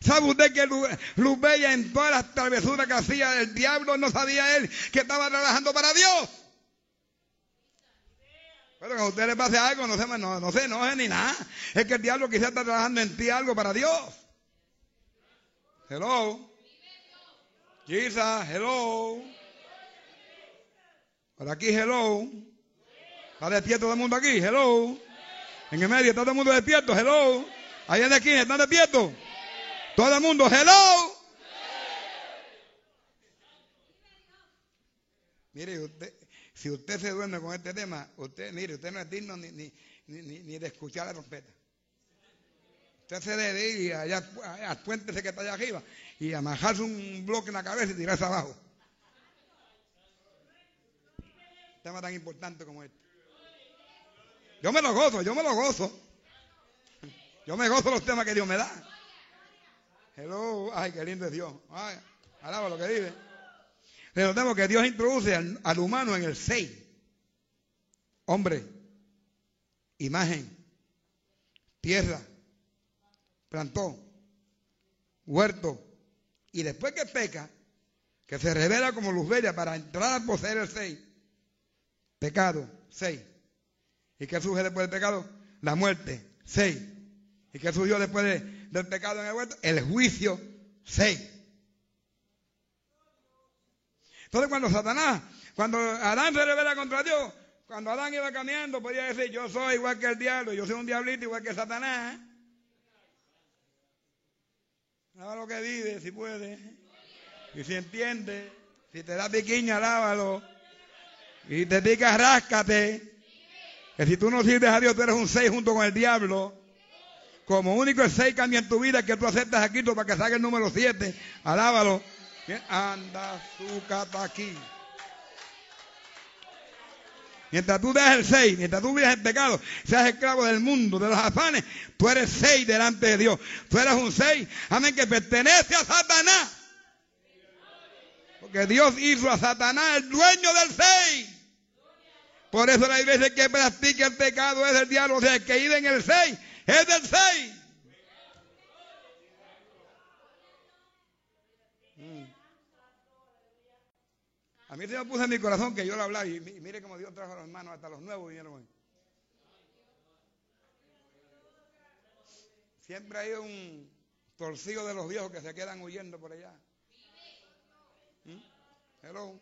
¿Sabe usted que Luz en todas las travesuras que hacía el diablo no sabía él que estaba trabajando para Dios? Pero que a usted le pase algo, no se, no, no se enoje ni nada. Es que el diablo quizás está trabajando en ti algo para Dios. Hello. Jesus, hello. Por aquí, hello. ¿Está despierto todo el mundo aquí? Hello. En el medio está todo el mundo despierto, hello. Ahí en la esquina, ¿están despiertos? Todo el mundo, hello. Mire, usted, si usted se duerme con este tema, usted, mire, usted no es digno ni, ni, ni, de escuchar la trompeta. Usted se debe ir allá al puente que está allá arriba y amajarse un bloque en la cabeza y tirarse abajo. Tema tan importante como este. Yo me lo gozo, yo me lo gozo. Yo me gozo los temas que Dios me da. Hello, ay, qué lindo es Dios. Alaba lo que dice. Notemos que Dios introduce al, humano en el 6. Hombre, imagen, tierra, plantó, huerto. Y después que peca, que se revela como luz bella para entrar a poseer el 6. Pecado, 6. ¿Y qué surge después del pecado? La muerte, 6. ¿Y qué surgió después del pecado en el huerto? El juicio, 6. Entonces cuando Satanás, cuando Adán se revela contra Dios, cuando Adán iba caminando podía decir, yo soy igual que el diablo, yo soy un diablito igual que Satanás. Haga lo que vive, si puede. Y si entiende, si te da piquiña, lávalo. Y te pica, ráscate. Que si tú no sirves a Dios, tú eres un seis junto con el diablo. Como único el seis cambia en tu vida que tú aceptas a Cristo para que salga el número siete. Alábalo. Anda su aquí. Mientras tú dejas el 6, mientras tú vives en pecado, seas esclavo del mundo, de los afanes, tú eres 6 delante de Dios. Tú eres un 6, amén, que pertenece a Satanás. Porque Dios hizo a Satanás el dueño del 6. Por eso la iglesia que practica el pecado es del diablo, o sea, el que vive en el 6 es del 6. A mí se me puso en mi corazón que yo lo hablaba y mire cómo Dios trajo a los hermanos, hasta los nuevos vinieron hoy. Siempre hay un torcidos de los viejos que se quedan huyendo por allá. ¿Mm? Hello.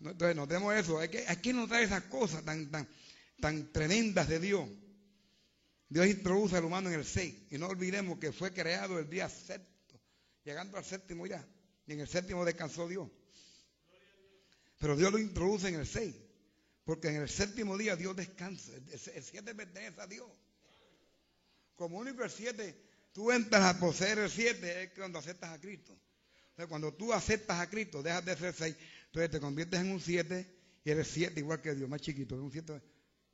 Entonces notemos eso, hay que, hay que notar esas cosas tan, tan, tan tremendas de Dios. Dios introduce al humano en el 6 y no olvidemos que fue creado el día sexto, llegando al séptimo ya, y en el séptimo descansó Dios. Pero Dios lo introduce en el 6, porque en el séptimo día Dios descansa, el 7 pertenece a Dios. Como único el 7, tú entras a poseer el 7 es cuando aceptas a Cristo. Entonces, cuando tú aceptas a Cristo, dejas de ser 6, entonces te conviertes en un 7 y eres 7 igual que Dios, más chiquito, un 7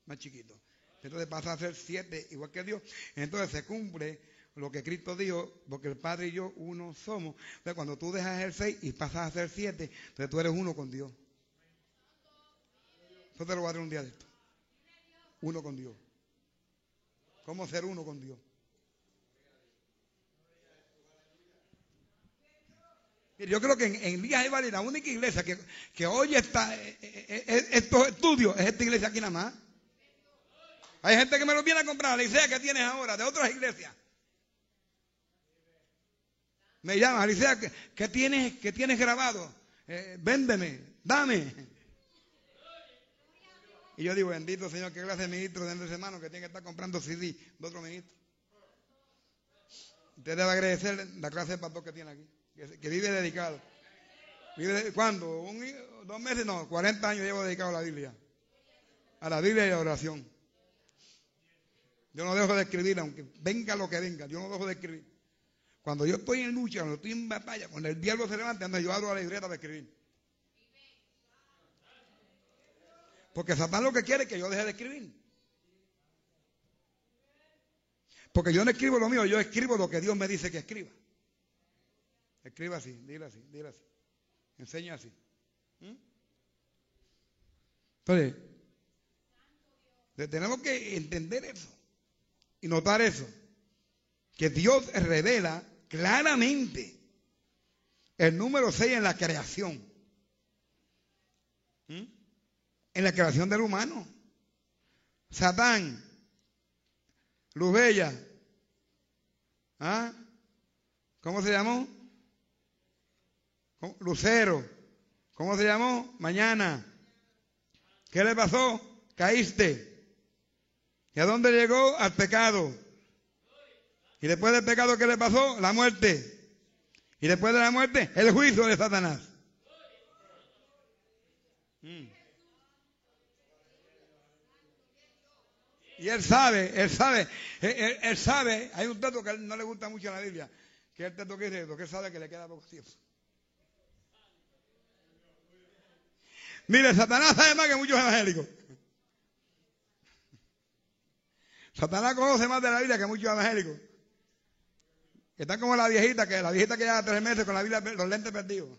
más chiquito. Entonces pasa a ser 7 igual que Dios. Entonces se cumple lo que Cristo dijo, porque el Padre y yo uno somos. Entonces cuando tú dejas el 6 y pasas a ser 7, entonces tú eres uno con Dios. Eso te lo voy a dar un día de esto. Uno con Dios. ¿Cómo ser uno con Dios? Yo creo que en, en Díaz Valle la única iglesia que, que hoy está eh, eh, eh, estos estudios es esta iglesia aquí nada más. Hay gente que me lo viene a comprar, la iglesia que tienes ahora, de otras iglesias. Me llama, Alicia, ¿qué, tienes, qué tienes grabado? véndeme, dame. Y yo digo, bendito Señor, qué clase de ministro de ese hermano que tiene que estar comprando CD de otro ministro. Usted debe agradecer la clase de pastor que tiene aquí que, vive dedicado. Vive, ¿Cuándo? ¿Un, ¿Dos meses? No, 40 años llevo dedicado a la Biblia. A la Biblia y a la oración. Yo no dejo de escribir, aunque venga lo que venga, yo no dejo de escribir. Cuando yo estoy en lucha, cuando estoy en batalla, cuando el diablo se levanta, ando yo abro la libreta de escribir. Porque Satán lo que quiere es que yo deje de escribir. Porque yo no escribo lo mío, yo escribo lo que Dios me dice que escriba. Escriba así, dile así, dile así. Enseña así. ¿Mm? Entonces, tenemos que entender eso y notar eso. Que Dios revela claramente el número 6 en la creación. ¿Mm? En la creación del humano. Satán, Luz Bella, ¿ah? ¿cómo se llamó? Lucero. ¿Cómo se llamó? Mañana. ¿Qué le pasó? Caíste. ¿Y a dónde llegó? Al pecado. Y después del pecado, ¿qué le pasó? La muerte. Y después de la muerte, el juicio de Satanás. Mm. Y él sabe, él sabe, él, sabe, hay un texto que él no le gusta mucho en la Biblia, que es el texto que dice, que él sabe que le queda poco tiempo. Mire, Satanás sabe más que muchos evangélicos. Satanás conoce más de la Biblia que muchos evangélicos. Que están como la viejita, que la viejita que lleva tres meses con la Biblia, los lentes perdidos.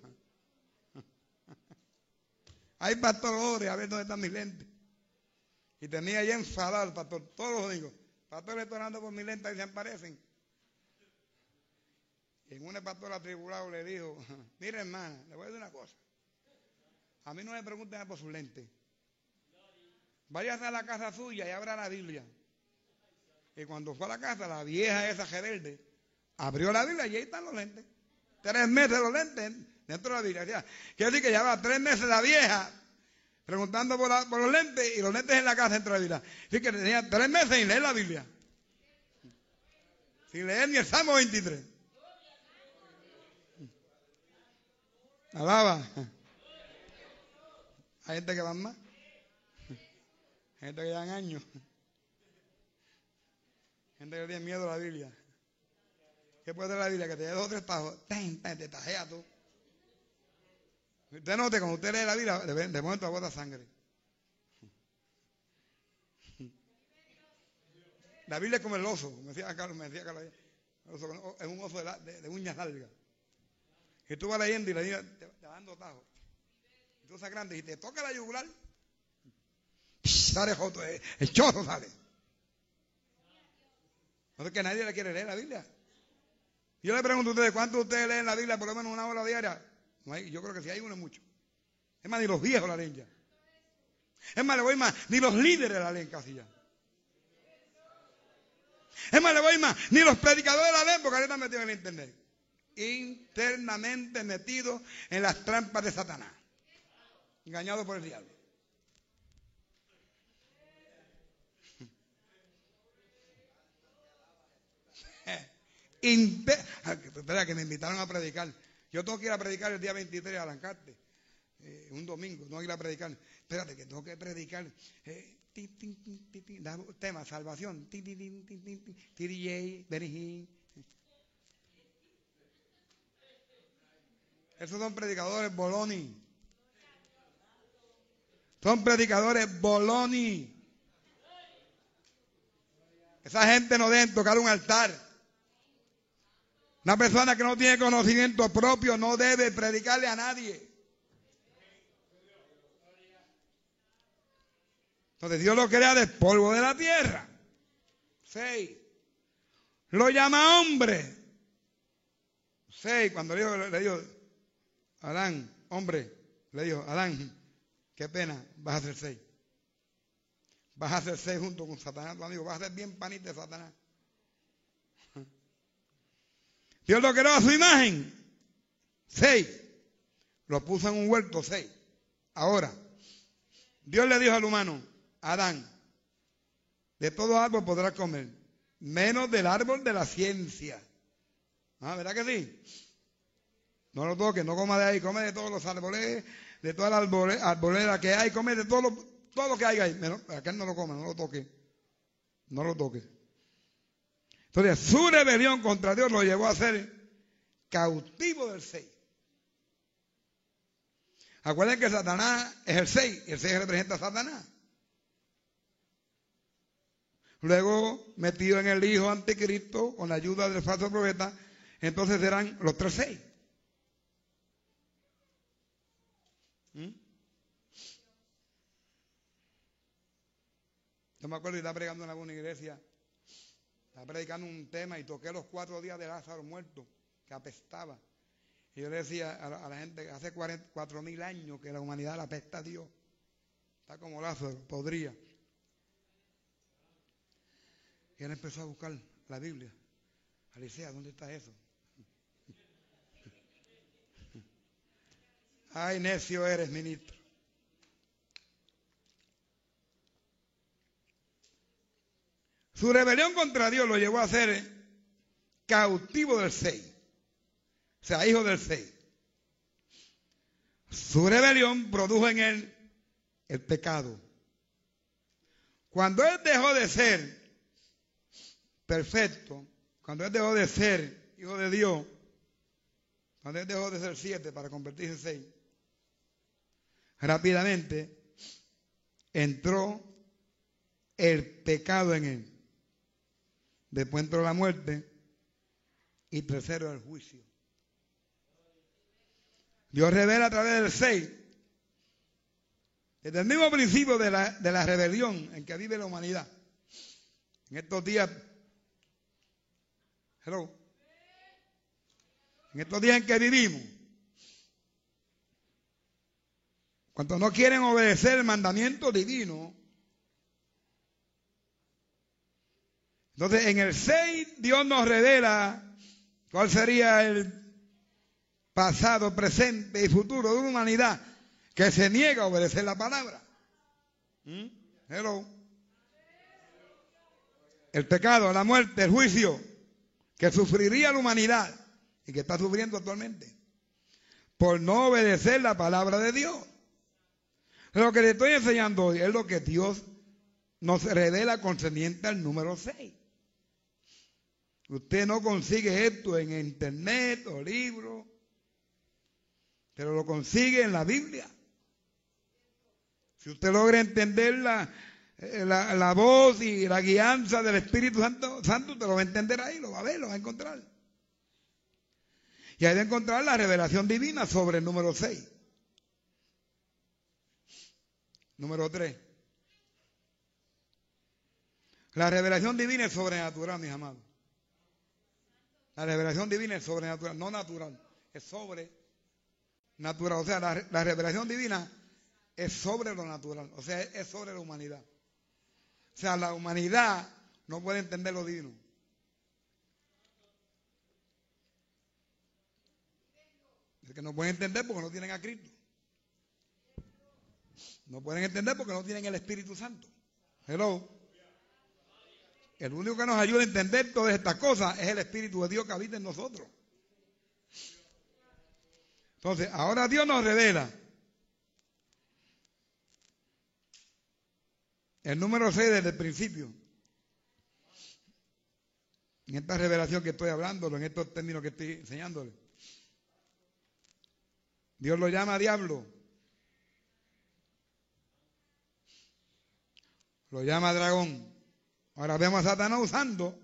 Hay pastores, a ver dónde están mis lentes. Y tenía ahí enfadado al pastor todos los domingos. Pastor, estoy orando por mis lentes y se aparecen. Y en una pastora atribulado le dijo, mire hermana, le voy a decir una cosa. A mí no me pregunten por su lente. Váyase a la casa suya y abra la Biblia. Y cuando fue a la casa, la vieja esa rebelde abrió la Biblia y ahí están los lentes. Tres meses los lentes dentro de la Biblia. Quiere decir que llevaba tres meses la vieja preguntando por, los lentes y los lentes en la casa dentro de la Biblia. Así que tenía tres meses sin leer la Biblia. Sin leer ni el Salmo 23. Alaba. Hay gente que van más. Gente que llevan años. Gente que tiene miedo a la Biblia. ¿Qué puede ser la Biblia? Que te dé dos o tres tajos. Te tajea tú. Usted note, cuando usted lee la Biblia, de momento bota sangre. La Biblia es como el oso, me decía Carlos, me decía Carlos, es un oso de, uñas largas. Y tú vas leyendo y la niña te, va dando tajos tú grande y te toca la yugular, sale joto, eh, el chorro sale. No es que nadie le quiere leer la Biblia. Yo le pregunto a ustedes, ¿cuántos de ustedes leen la Biblia por lo menos una hora diaria? yo creo que si hay uno es mucho. Es más, ni los viejos la leen ya. Es más, le voy más, ni los líderes la leen casi ya. Es más, le voy más. Ni los predicadores la leen porque ahorita están metidos en el internet. Internamente metidos en las trampas de Satanás. Engañados por el diablo. Espera, que me invitaron a predicar. Yo tengo que ir a predicar el día 23 a Lancarte. Eh, un domingo, que ir a predicar. Espérate, que tengo que predicar. Eh, tema, salvación. Esos son predicadores boloni. Son predicadores boloni. Esa gente no debe tocar un altar. Una persona que no tiene conocimiento propio no debe predicarle a nadie. Entonces Dios lo crea del polvo de la tierra. Seis. Lo llama hombre. Seis. Cuando le dijo, le dijo Adán, hombre, le dijo, Adán, qué pena, vas a ser seis. Vas a ser seis junto con Satanás, tu amigo. Vas a ser bien panita de Satanás. Dios lo creó a su imagen. Seis. Lo puso en un huerto, seis. Ahora, Dios le dijo al humano, Adán, de todo árbol podrás comer, menos del árbol de la ciencia. Ah, ¿verdad que sí? No lo toques, no coma de ahí, come de todos los árboles, de toda la arboleda que hay, come de todo lo, todo lo que hay ahí. Menos, aquel no lo come, no lo toque. No lo toque. Entonces, su rebelión contra Dios lo llevó a ser cautivo del 6. Acuérdense que Satanás es el 6 y el 6 representa a Satanás. Luego, metido en el Hijo Anticristo, con la ayuda del falso profeta, entonces serán los tres seis. ¿Mm? Yo me acuerdo de estar pregando en alguna iglesia estaba predicando un tema y toqué los cuatro días de Lázaro muerto, que apestaba. Y yo le decía a la, gente hace cuatro mil años que la humanidad la apesta a Dios. Está como Lázaro, podría. Y él empezó a buscar la Biblia. Alicia, ¿dónde está eso? Ay, necio eres, ministro. Su rebelión contra Dios lo llevó a ser cautivo del seis. O sea, hijo del seis. Su rebelión produjo en él el pecado. Cuando él dejó de ser perfecto, cuando él dejó de ser hijo de Dios, cuando él dejó de ser siete para convertirse en seis, rápidamente entró el pecado en él. Después entró la muerte. Y tercero el juicio. Dios revela a través del 6. Desde el mismo principio de la, de la rebelión en que vive la humanidad. En estos días. Hello. En estos días en que vivimos. Cuando no quieren obedecer el mandamiento divino, Entonces, en el 6 Dios nos revela cuál sería el pasado, presente y futuro de una humanidad que se niega a obedecer la palabra. ¿Mm? Hello. El pecado, la muerte, el juicio que sufriría la humanidad y que está sufriendo actualmente por no obedecer la palabra de Dios. Lo que le estoy enseñando hoy es lo que Dios nos revela concerniente al número 6. Usted no consigue esto en internet o libros, pero lo consigue en la Biblia. Si usted logra entender la, eh, la, voz y la guianza del Espíritu Santo, Santo, usted lo va a entender ahí, lo va a ver, lo va a encontrar. Y hay de encontrar la revelación divina sobre el número 6. Número 3. La revelación divina es sobrenatural, mis amados. La revelación divina es sobrenatural, no natural, es sobrenatural. O sea, la, revelación divina es sobre lo natural, o sea, es sobre la humanidad. O sea, la humanidad no puede entender lo divino. Es que no pueden entender porque no tienen a Cristo. No pueden entender porque no tienen el Espíritu Santo. Hello. El único que nos ayuda a entender todas estas cosas es el Espíritu de Dios que habita en nosotros. Entonces, ahora Dios nos revela. El número 6 desde el principio. En esta revelación que estoy hablando, en estos términos que estoy enseñándole. Dios lo llama diablo. Lo llama dragón. Ahora vemos a Satanás usando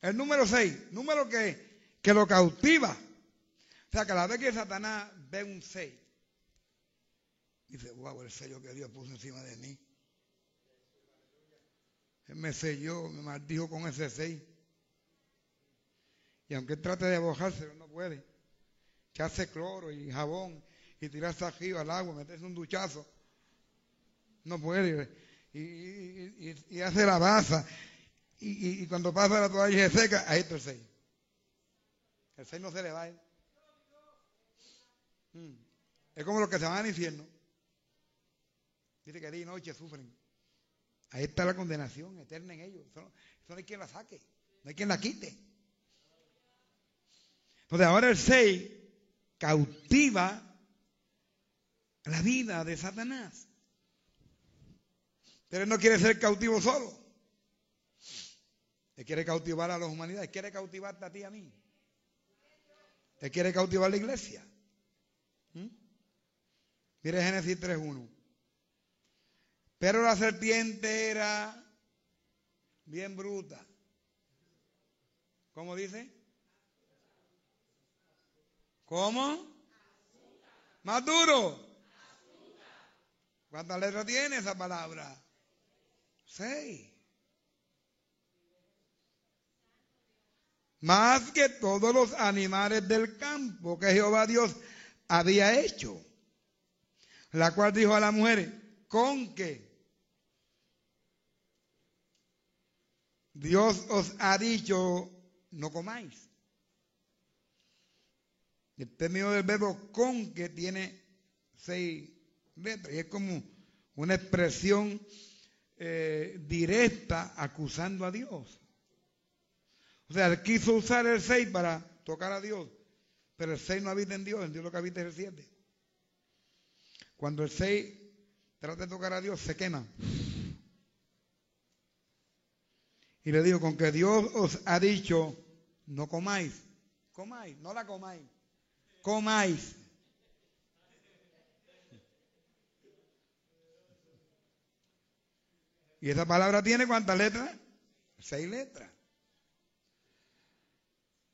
el número 6, número que, que lo cautiva. O sea, cada vez que Satanás ve un 6, dice, wow, el sello que Dios puso encima de mí. Él me selló, me maldijo con ese 6. Y aunque él trate de abojarse, no puede. hace cloro y jabón y tirarse arriba al agua, meterse un duchazo. No puede. Y, hace la baza. Y, cuando pasa la toalla se seca, ahí está el 6. El 6 no se le va. ¿eh? Mm. Es como los que se van al infierno. Dice que día y noche sufren. Ahí está la condenación eterna en ellos. Eso no, hay quien la saque. No hay quien la quite. Entonces ahora el 6 cautiva la vida de Satanás. Pero él no quiere ser cautivo solo. Él quiere cautivar a la humanidad. Él quiere cautivarte a ti y a mí. Él quiere cautivar la iglesia. ¿Mm? Mire Génesis 3.1. Pero la serpiente era bien bruta. ¿Cómo dice? ¿Cómo? Más duro. ¿Cuántas letras tiene esa palabra? Seis. Más que todos los animales del campo que Jehová Dios había hecho. La cual dijo a la mujer, con que Dios os ha dicho, no comáis. El término del verbo con que tiene seis letras y es como una expresión eh, directa acusando a Dios. O sea, él quiso usar el 6 para tocar a Dios, pero el 6 no habita en Dios, en Dios lo que habita es el 7. Cuando el 6 trata de tocar a Dios, se quema. Y le digo, con que Dios os ha dicho, no comáis, comáis, no la comáis, comáis. ¿Y esa palabra tiene cuántas letras? Seis letras.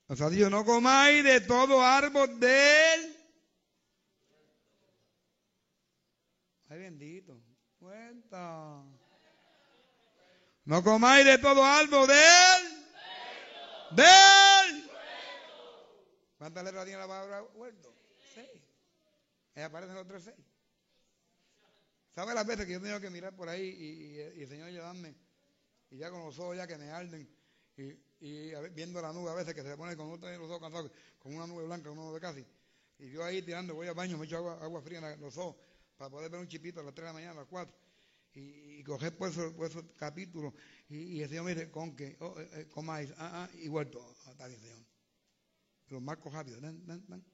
O sea, Dios, no comáis de todo árbol del... Ay, bendito. Cuenta. No comáis de todo árbol del... Del... ¿Cuántas letras tiene la palabra huerto? Seis. Ahí aparecen los tres seis. ¿Sabe las veces que yo he tenido que mirar por ahí y, el Señor ayudarme? Y ya con los ojos ya que me arden. Y, viendo la nube a veces que se pone con los ojos cansados, con una nube blanca, una nube casi. Y yo ahí tirando, voy al baño, me echo agua, fría en los ojos para poder ver un chipito a las 3 de la mañana, a las 4. Y, coger por esos, capítulos. Y, el Señor me dice, con que, oh, eh, eh, comáis, ah, ah, y vuelto. Ah, está bien, Señor. Los marcos rápidos. Dan, dan, dan.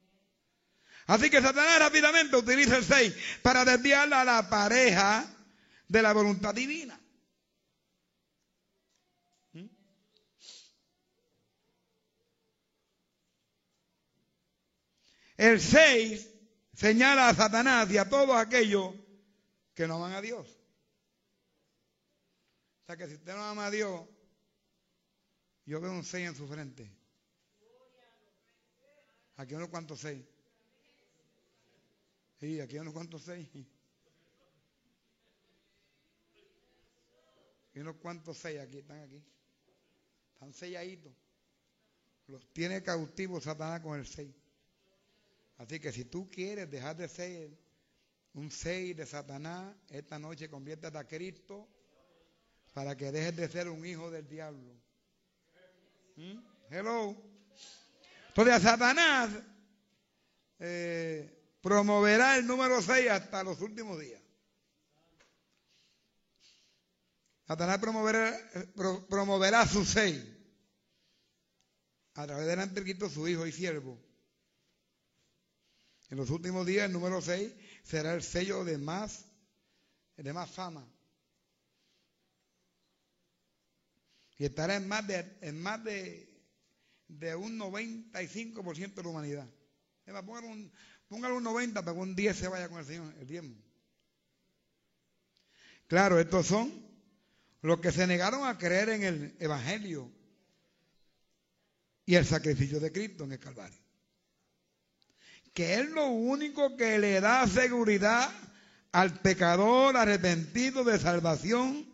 Así que Satanás rápidamente utiliza el 6 para desviar a la pareja de la voluntad divina. ¿Mm? El 6 señala a Satanás y a todos aquellos que no aman a Dios. O sea que si usted no ama a Dios, yo veo un 6 en su frente. Aquí uno cuantos 6. Sí, aquí hay unos cuantos seis. Hay unos cuantos seis aquí, están aquí. Están selladitos. Los tiene cautivos Satanás con el seis. Así que si tú quieres dejar de ser un seis de Satanás, esta noche conviértete a Cristo para que dejes de ser un hijo del diablo. ¿Mm? Hello. Entonces a Satanás eh, promoverá el número 6 hasta los últimos días. Satanás promoverá, promoverá su 6 a través del anticristo, su hijo y siervo. En los últimos días, el número 6 será el sello de más, de más fama. Y estará en más de, en más de, de un 95% de la humanidad. Un, póngalo un 90 para que un 10 se vaya con el Señor, el diezmo. Claro, estos son los que se negaron a creer en el Evangelio y el sacrificio de Cristo en el Calvario. Que es lo único que le da seguridad al pecador arrepentido de salvación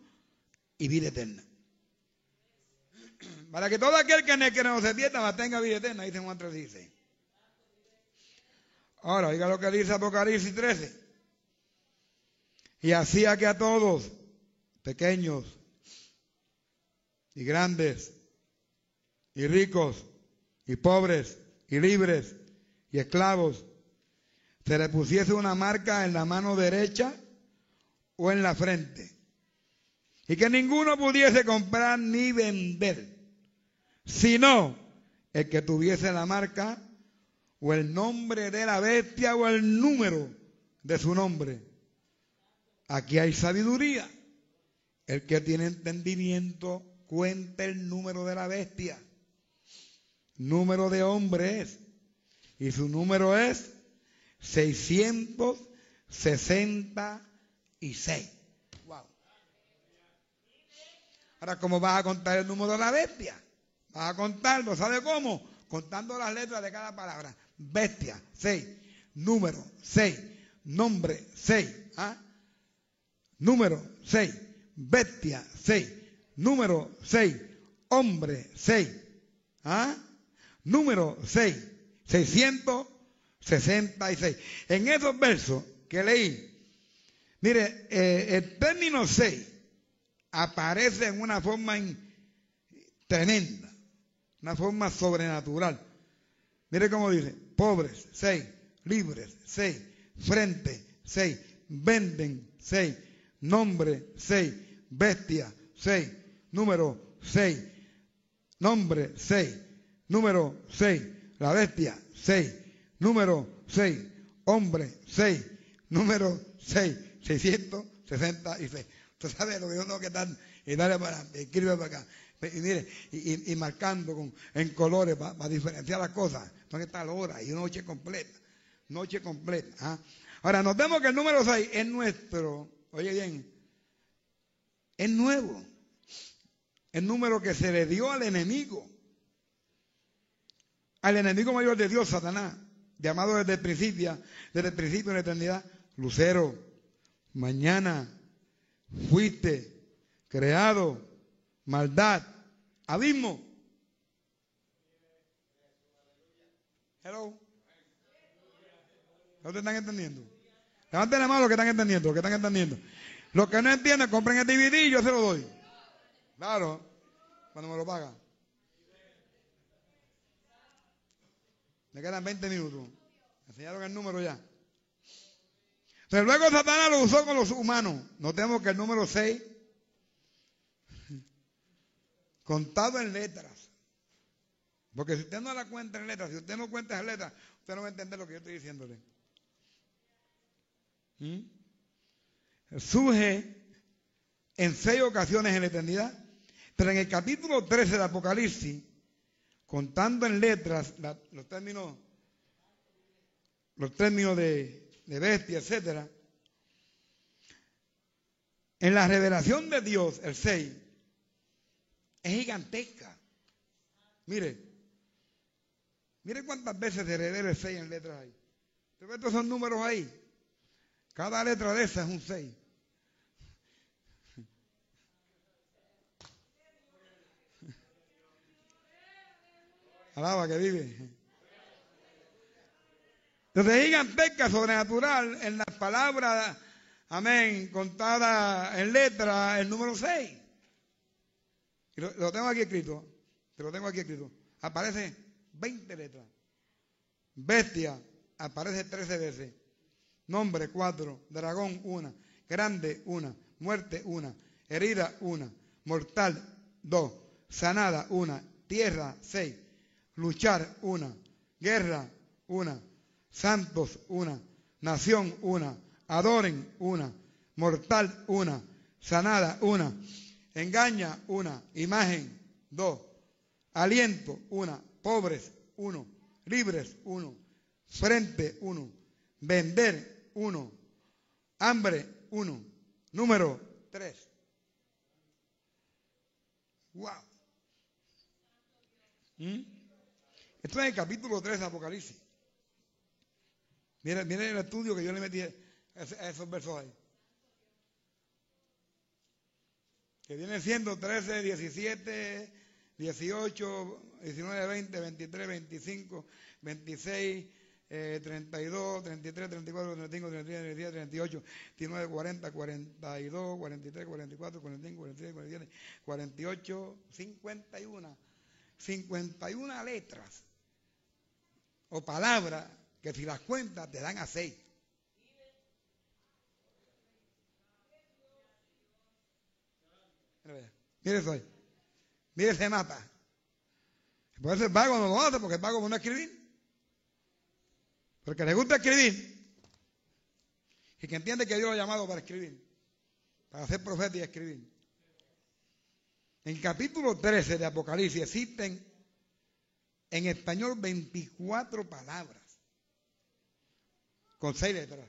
y vida eterna. Para que todo aquel que, no se pierda tenga vida eterna, dice Juan 3 dice. Ahora, oiga lo que dice Apocalipsis 13. Y hacía que a todos, pequeños y grandes, y ricos, y pobres, y libres, y esclavos, se le pusiese una marca en la mano derecha o en la frente. Y que ninguno pudiese comprar ni vender sino el que tuviese la marca o el nombre de la bestia o el número de su nombre. Aquí hay sabiduría. El que tiene entendimiento cuenta el número de la bestia. Número de hombre es. Y su número es 666. Wow. Ahora, ¿cómo vas a contar el número de la bestia? a contarlo, ¿sabe cómo? Contando las letras de cada palabra. Bestia, seis. Número, seis. Nombre, seis. ¿Ah? Número, seis. Bestia, seis. Número, seis. Hombre, seis. ¿Ah? Número, seis. 666. En esos versos que leí, mire, eh, el término seis aparece en una forma tremenda una forma sobrenatural. Mire cómo dice, pobres, seis, libres, seis, frente, seis, venden, seis, nombre, seis, bestia, seis, número, seis, nombre, seis, número, seis, la bestia, seis, número, seis, hombre, seis, número, seis, 666. Usted sabe lo que yo tengo que dar y darle para adelante, escribe para acá. Y mire, y, marcando con, en colores para diferenciar las cosas. Entonces está la hora y noche completa. Noche completa. ¿ah? Ahora, nos vemos que el número 6 es nuestro. Oye bien, es nuevo. El número que se le dio al enemigo. Al enemigo mayor de Dios, Satanás. Llamado desde el principio, desde el principio de la eternidad. Lucero, mañana fuiste creado maldad, abismo. Hello. ¿No te están entendiendo? Levanten la mano los que están entendiendo, los que están entendiendo. Los que no entienden, compren el DVD y yo se lo doy. Claro, cuando me lo pagan. Me quedan 20 minutos. Me enseñaron el número ya. Pero luego Satanás lo usó con los humanos. Notemos que el número 6 contado en letras. Porque si usted no la cuenta en letras, si usted no cuenta en letras, usted no va a entender lo que yo estoy diciéndole. ¿Mm? Surge en seis ocasiones en la eternidad, pero en el capítulo 13 de Apocalipsis, contando en letras los términos, los términos de, bestia, etc. En la revelación de Dios, el 6, es gigantesca. Mire, mire cuántas veces revela el 6 en letras ahí. ¿Usted ve estos son números ahí? Cada letra de esa es un 6. Alaba que vive. Entonces es gigantesca, sobrenatural, en las palabras, amén, contada en letra, el número 6 lo, tengo aquí escrito. Te lo tengo aquí escrito. Aparece 20 letras. Bestia, aparece 13 veces. Nombre, cuatro. Dragón, una. Grande, una. Muerte, una. Herida, una. Mortal, dos. Sanada, una. Tierra, seis. Luchar, una. Guerra, una. Santos, una. Nación, una. Adoren, una. Mortal, una. Sanada, una. Engaña, una. Imagen, dos. Aliento, una. Pobres, uno. Libres, uno. Frente, uno. Vender, uno. Hambre, uno. Número, tres. Wow. ¿Mm? Esto es el capítulo 3 de Apocalipsis. Miren, miren el estudio que yo le metí a esos versos ahí. Que vienen siendo 13, 17, 18, 19, 20, 23, 25, 26, 32, 33, 34, 35, 36, 37, 38, 39, 40, 42, 43, 44, 45, 46, 47, 48, 51. 51 letras o palabras que si las cuentas te dan a 6. Mire eso ahí. Mire ese mapa. Por eso el vago no lo hace, porque el vago no escribir. Porque le gusta escribir. Y que entiende que Dios lo ha llamado para escribir. Para ser profeta y escribir. En capítulo 13 de Apocalipsis existen en español 24 palabras. Con seis letras.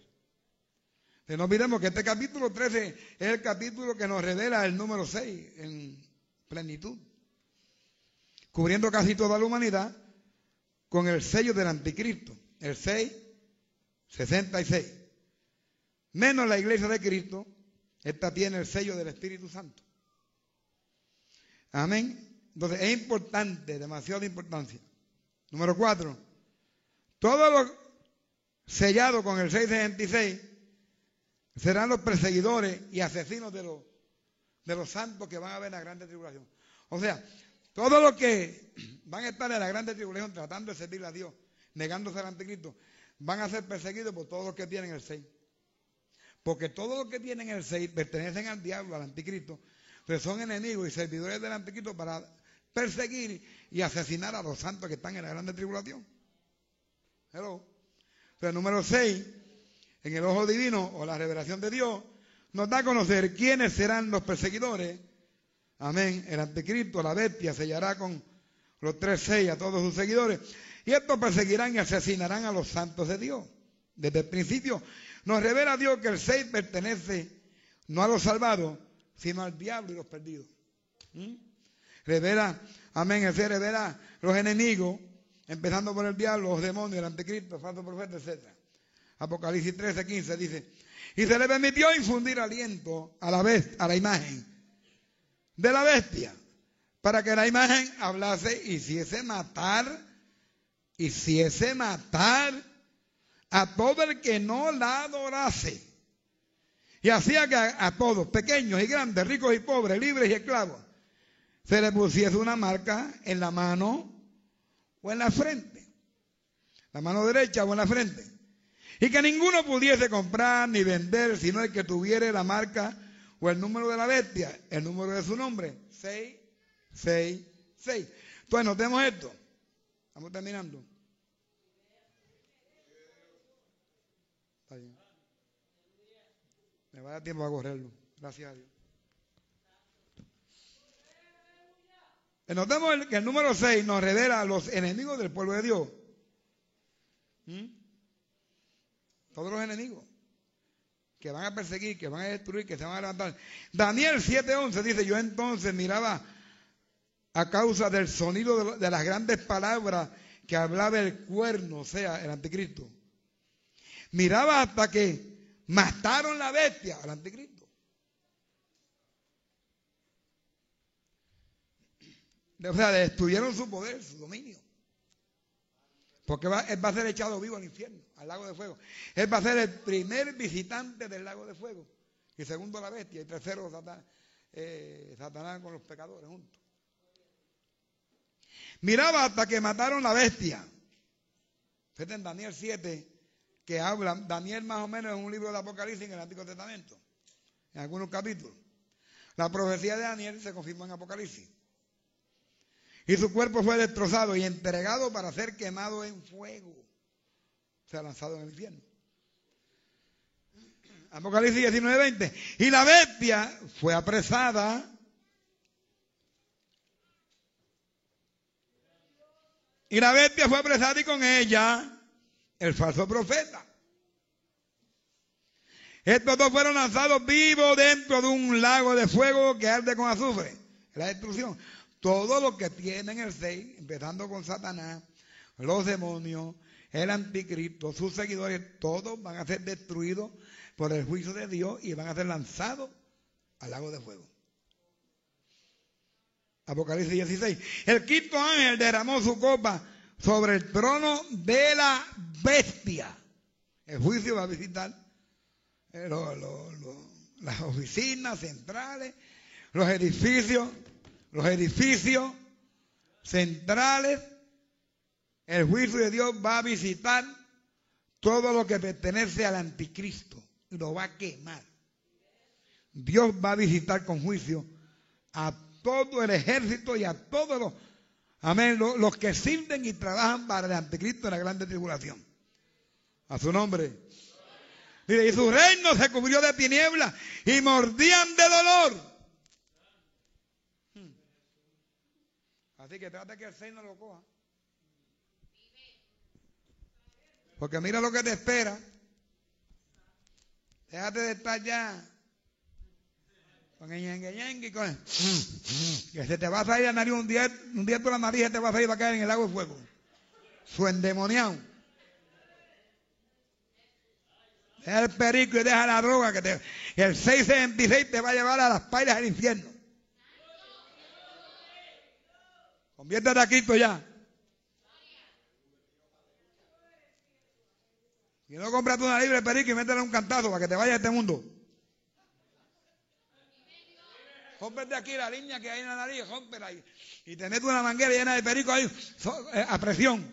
Pero no olvidemos que este capítulo 13 es el capítulo que nos revela el número 6 en plenitud. Cubriendo casi toda la humanidad con el sello del anticristo el 6, 66. Menos la iglesia de Cristo, esta tiene el sello del Espíritu Santo. Amén. Entonces es importante, demasiada importancia. Número 4. Todos los sellados con el 666 serán los perseguidores y asesinos de los, de los santos que van a ver la grande tribulación. O sea, todos los que van a estar en la grande tribulación tratando de servir a Dios negándose al anticristo, van a ser perseguidos por todos los que tienen el 6. Porque todos los que tienen el 6 pertenecen al diablo, al anticristo, pero son enemigos y servidores del anticristo para perseguir y asesinar a los santos que están en la grande tribulación. Pero el número 6, en el ojo divino o la revelación de Dios, nos da a conocer quiénes serán los perseguidores. Amén. El anticristo, la bestia, sellará con los tres seis a todos sus seguidores. Y estos perseguirán y asesinarán a los santos de Dios. Desde el principio nos revela Dios que el 6 pertenece no a los salvados, sino al diablo y los perdidos. ¿Mm? Revela, amén, 6 revela los enemigos, empezando por el diablo, los demonios, el anticristo, el falso profeta, etc. Apocalipsis 13, 15 dice, y se le permitió infundir aliento a la, a la imagen de la bestia, para que la imagen hablase y hiciese matar hiciese matar a todo el que no la adorase. Y hacía que a, todos, pequeños y grandes, ricos y pobres, libres y esclavos, se le pusiese una marca en la mano o en la frente. La mano derecha o en la frente. Y que ninguno pudiese comprar ni vender, sino el que tuviera la marca o el número de la bestia, el número de su nombre. 6, 6, 6. Entonces notemos esto. Estamos terminando. Me va a dar tiempo a correrlo. Gracias a Dios. Notemos que el número 6 nos revela a los enemigos del pueblo de Dios. ¿Mm? Todos los enemigos que van a perseguir, que van a destruir, que se van a levantar. Daniel 7:11 dice, yo entonces miraba a causa del sonido de, las grandes palabras que hablaba el cuerno, o sea, el anticristo. Miraba hasta que mataron la bestia al anticristo. O sea, destruyeron su poder, su dominio. Porque él va a ser echado vivo al infierno, al lago de fuego. Él va a ser el primer visitante del lago de fuego. Y segundo la bestia. Y tercero Satanás, eh, Satanás con los pecadores juntos. Miraba hasta que mataron la bestia. Fíjate en Daniel 7, que habla, Daniel más o menos en un libro de Apocalipsis en el Antiguo Testamento, en algunos capítulos. La profecía de Daniel se confirma en Apocalipsis. Y su cuerpo fue destrozado y entregado para ser quemado en fuego. Lanzado en el infierno. Apocalipsis 19, 20. Y la bestia fue apresada. Y la bestia fue apresada y con ella el falso profeta. Estos dos fueron lanzados vivos dentro de un lago de fuego que arde con azufre. La destrucción. Todos los que tienen el 6, empezando con Satanás, los demonios, el anticristo, sus seguidores, todos van a ser destruidos por el juicio de Dios y van a ser lanzados al lago de fuego. Apocalipsis 16. El quinto ángel derramó su copa sobre el trono de la bestia. El juicio va a visitar eh, las oficinas centrales, los edificios los edificios centrales, el juicio de Dios va a visitar todo lo que pertenece al anticristo y lo va a quemar. Dios va a visitar con juicio a todo el ejército y a todos los, amén, los, que sirven y trabajan para el anticristo en la grande tribulación. A su nombre. y su reino se cubrió de tinieblas y mordían de dolor. Así que trata que el 6 no lo coja. Porque mira lo que te espera. Déjate de estar ya con el yengue con el, que se te va a salir la nariz un día, un día por la nariz te va a salir va a caer en el agua de fuego. Su endemoniado. Deja el perico y deja la droga que te, el 676 te va a llevar a las pailas del infierno. Conviértete a Cristo ya. Y no compras una libre perico y métele un cantazo para que te vaya a este mundo. Cómprate aquí la línea que hay en la nariz, cómprala ahí. Y te una manguera llena de perico ahí eh, a presión.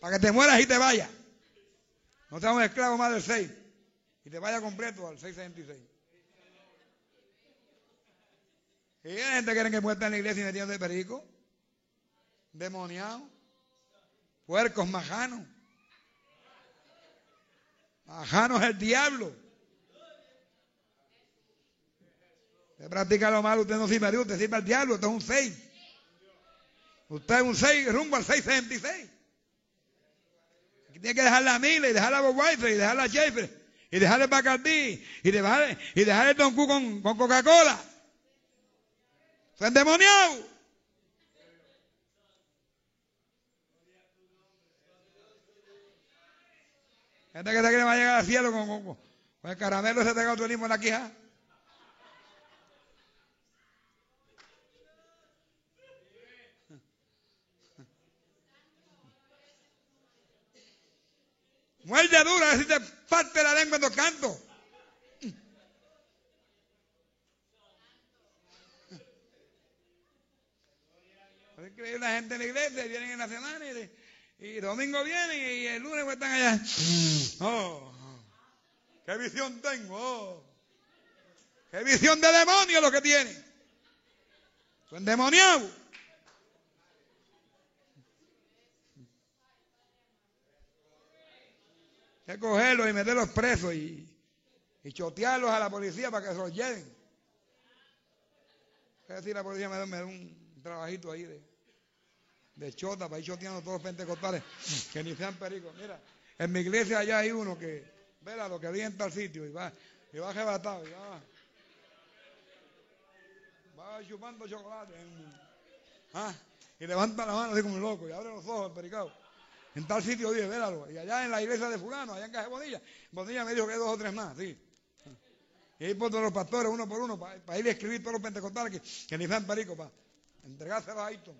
Para que te mueras y te vayas. No seas un esclavo más del 6. Y te vaya completo al 666. Y hay gente quiere que muerta en la iglesia y metiendo de perico demoniados, puercos majanos. Majanos es el diablo. Usted practica lo malo, usted no sirve a Dios, usted sirve al diablo, usted es un 6. Usted es un 6 rumbo al 666. Aquí tiene que dejar la Mila y dejar la Budweiser y dejar la Schaefer y dejar el Bacardí y dejar, y dejar el Don Q con, Coca-Cola. Son demoniados. Gente que se cree va a llegar al cielo con, el caramelo ese tenga autorismo en la quija. Muerde dura, así te parte la lengua cuando canto. Es increíble la gente en la iglesia, vienen en la semana y y domingo vienen y el lunes están allá. Oh, qué visión tengo. Oh. Qué visión de demonio lo que tienen. Son demoniados. Hay que cogerlos y meterlos presos y, y chotearlos a la policía para que se los lleven. Es decir, la policía me da, un trabajito ahí de de chota para ir choteando todos los pentecostales que ni sean pericos. Mira, en mi iglesia allá hay uno que, vela lo que había en tal sitio y va, y va arrebatado y va, va chupando chocolate. ¿ah? Y levanta la mano así como un loco y abre los ojos el pericado. En tal sitio dice, vélalo. Y allá en la iglesia de fulano, allá en Caja Bonilla, Bonilla me dijo que hay dos o tres más, sí. Y ahí por todos los pastores, uno por uno, para, ir a escribir todos los pentecostales que, que ni sean pericos, para entregárselo a Ayrton.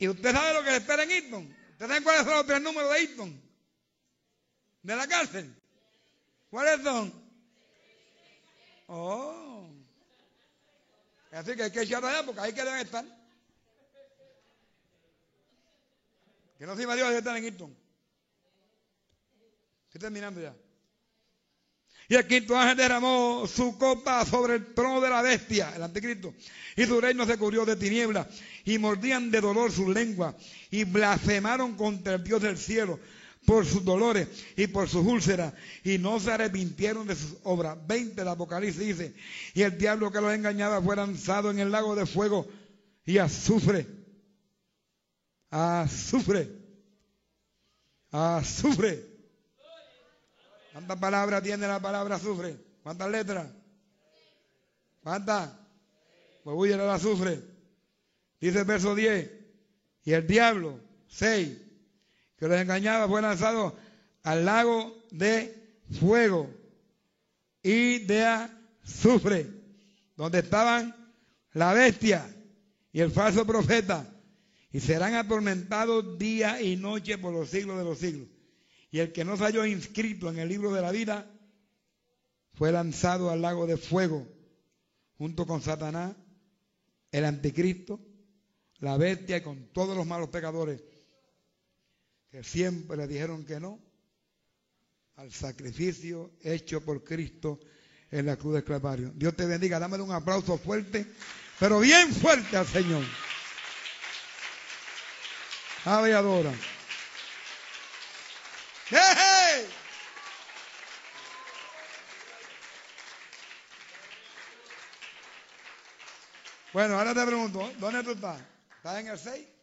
¿Y usted sabe lo que le espera en Eaton? ¿Usted sabe cuáles son los tres números de Eaton? De la cárcel. ¿Cuáles son? Oh. Así que hay que echar allá porque ahí que deben estar. Que no se Dios que están en Eaton. Estoy terminando ya. Y el quinto ángel derramó su copa sobre el trono de la bestia, el anticristo. Y su reino se cubrió de tinieblas. Y mordían de dolor sus lenguas. Y blasfemaron contra el Dios del cielo por sus dolores y por sus úlceras. Y no se arrepintieron de sus obras. 20 de Apocalipsis dice. Y el diablo que los engañaba fue lanzado en el lago de fuego y azufre. Azufre. Azufre ¿Cuántas palabras tiene la palabra azufre? ¿Cuántas letras? ¿Cuántas? Pues huye el azufre. Dice el verso 10. Y el diablo, 6, que los engañaba, fue lanzado al lago de fuego y de azufre, donde estaban la bestia y el falso profeta, y serán atormentados día y noche por los siglos de los siglos. Y el que no se halló inscrito en el libro de la vida fue lanzado al lago de fuego junto con Satanás, el anticristo, la bestia y con todos los malos pecadores que siempre le dijeron que no al sacrificio hecho por Cristo en la cruz de Clavario. Dios te bendiga, dámele un aplauso fuerte, pero bien fuerte al Señor. Ave adora. Bueno, ahora te pregunto, ¿dónde tú estás? ¿Estás en el 6?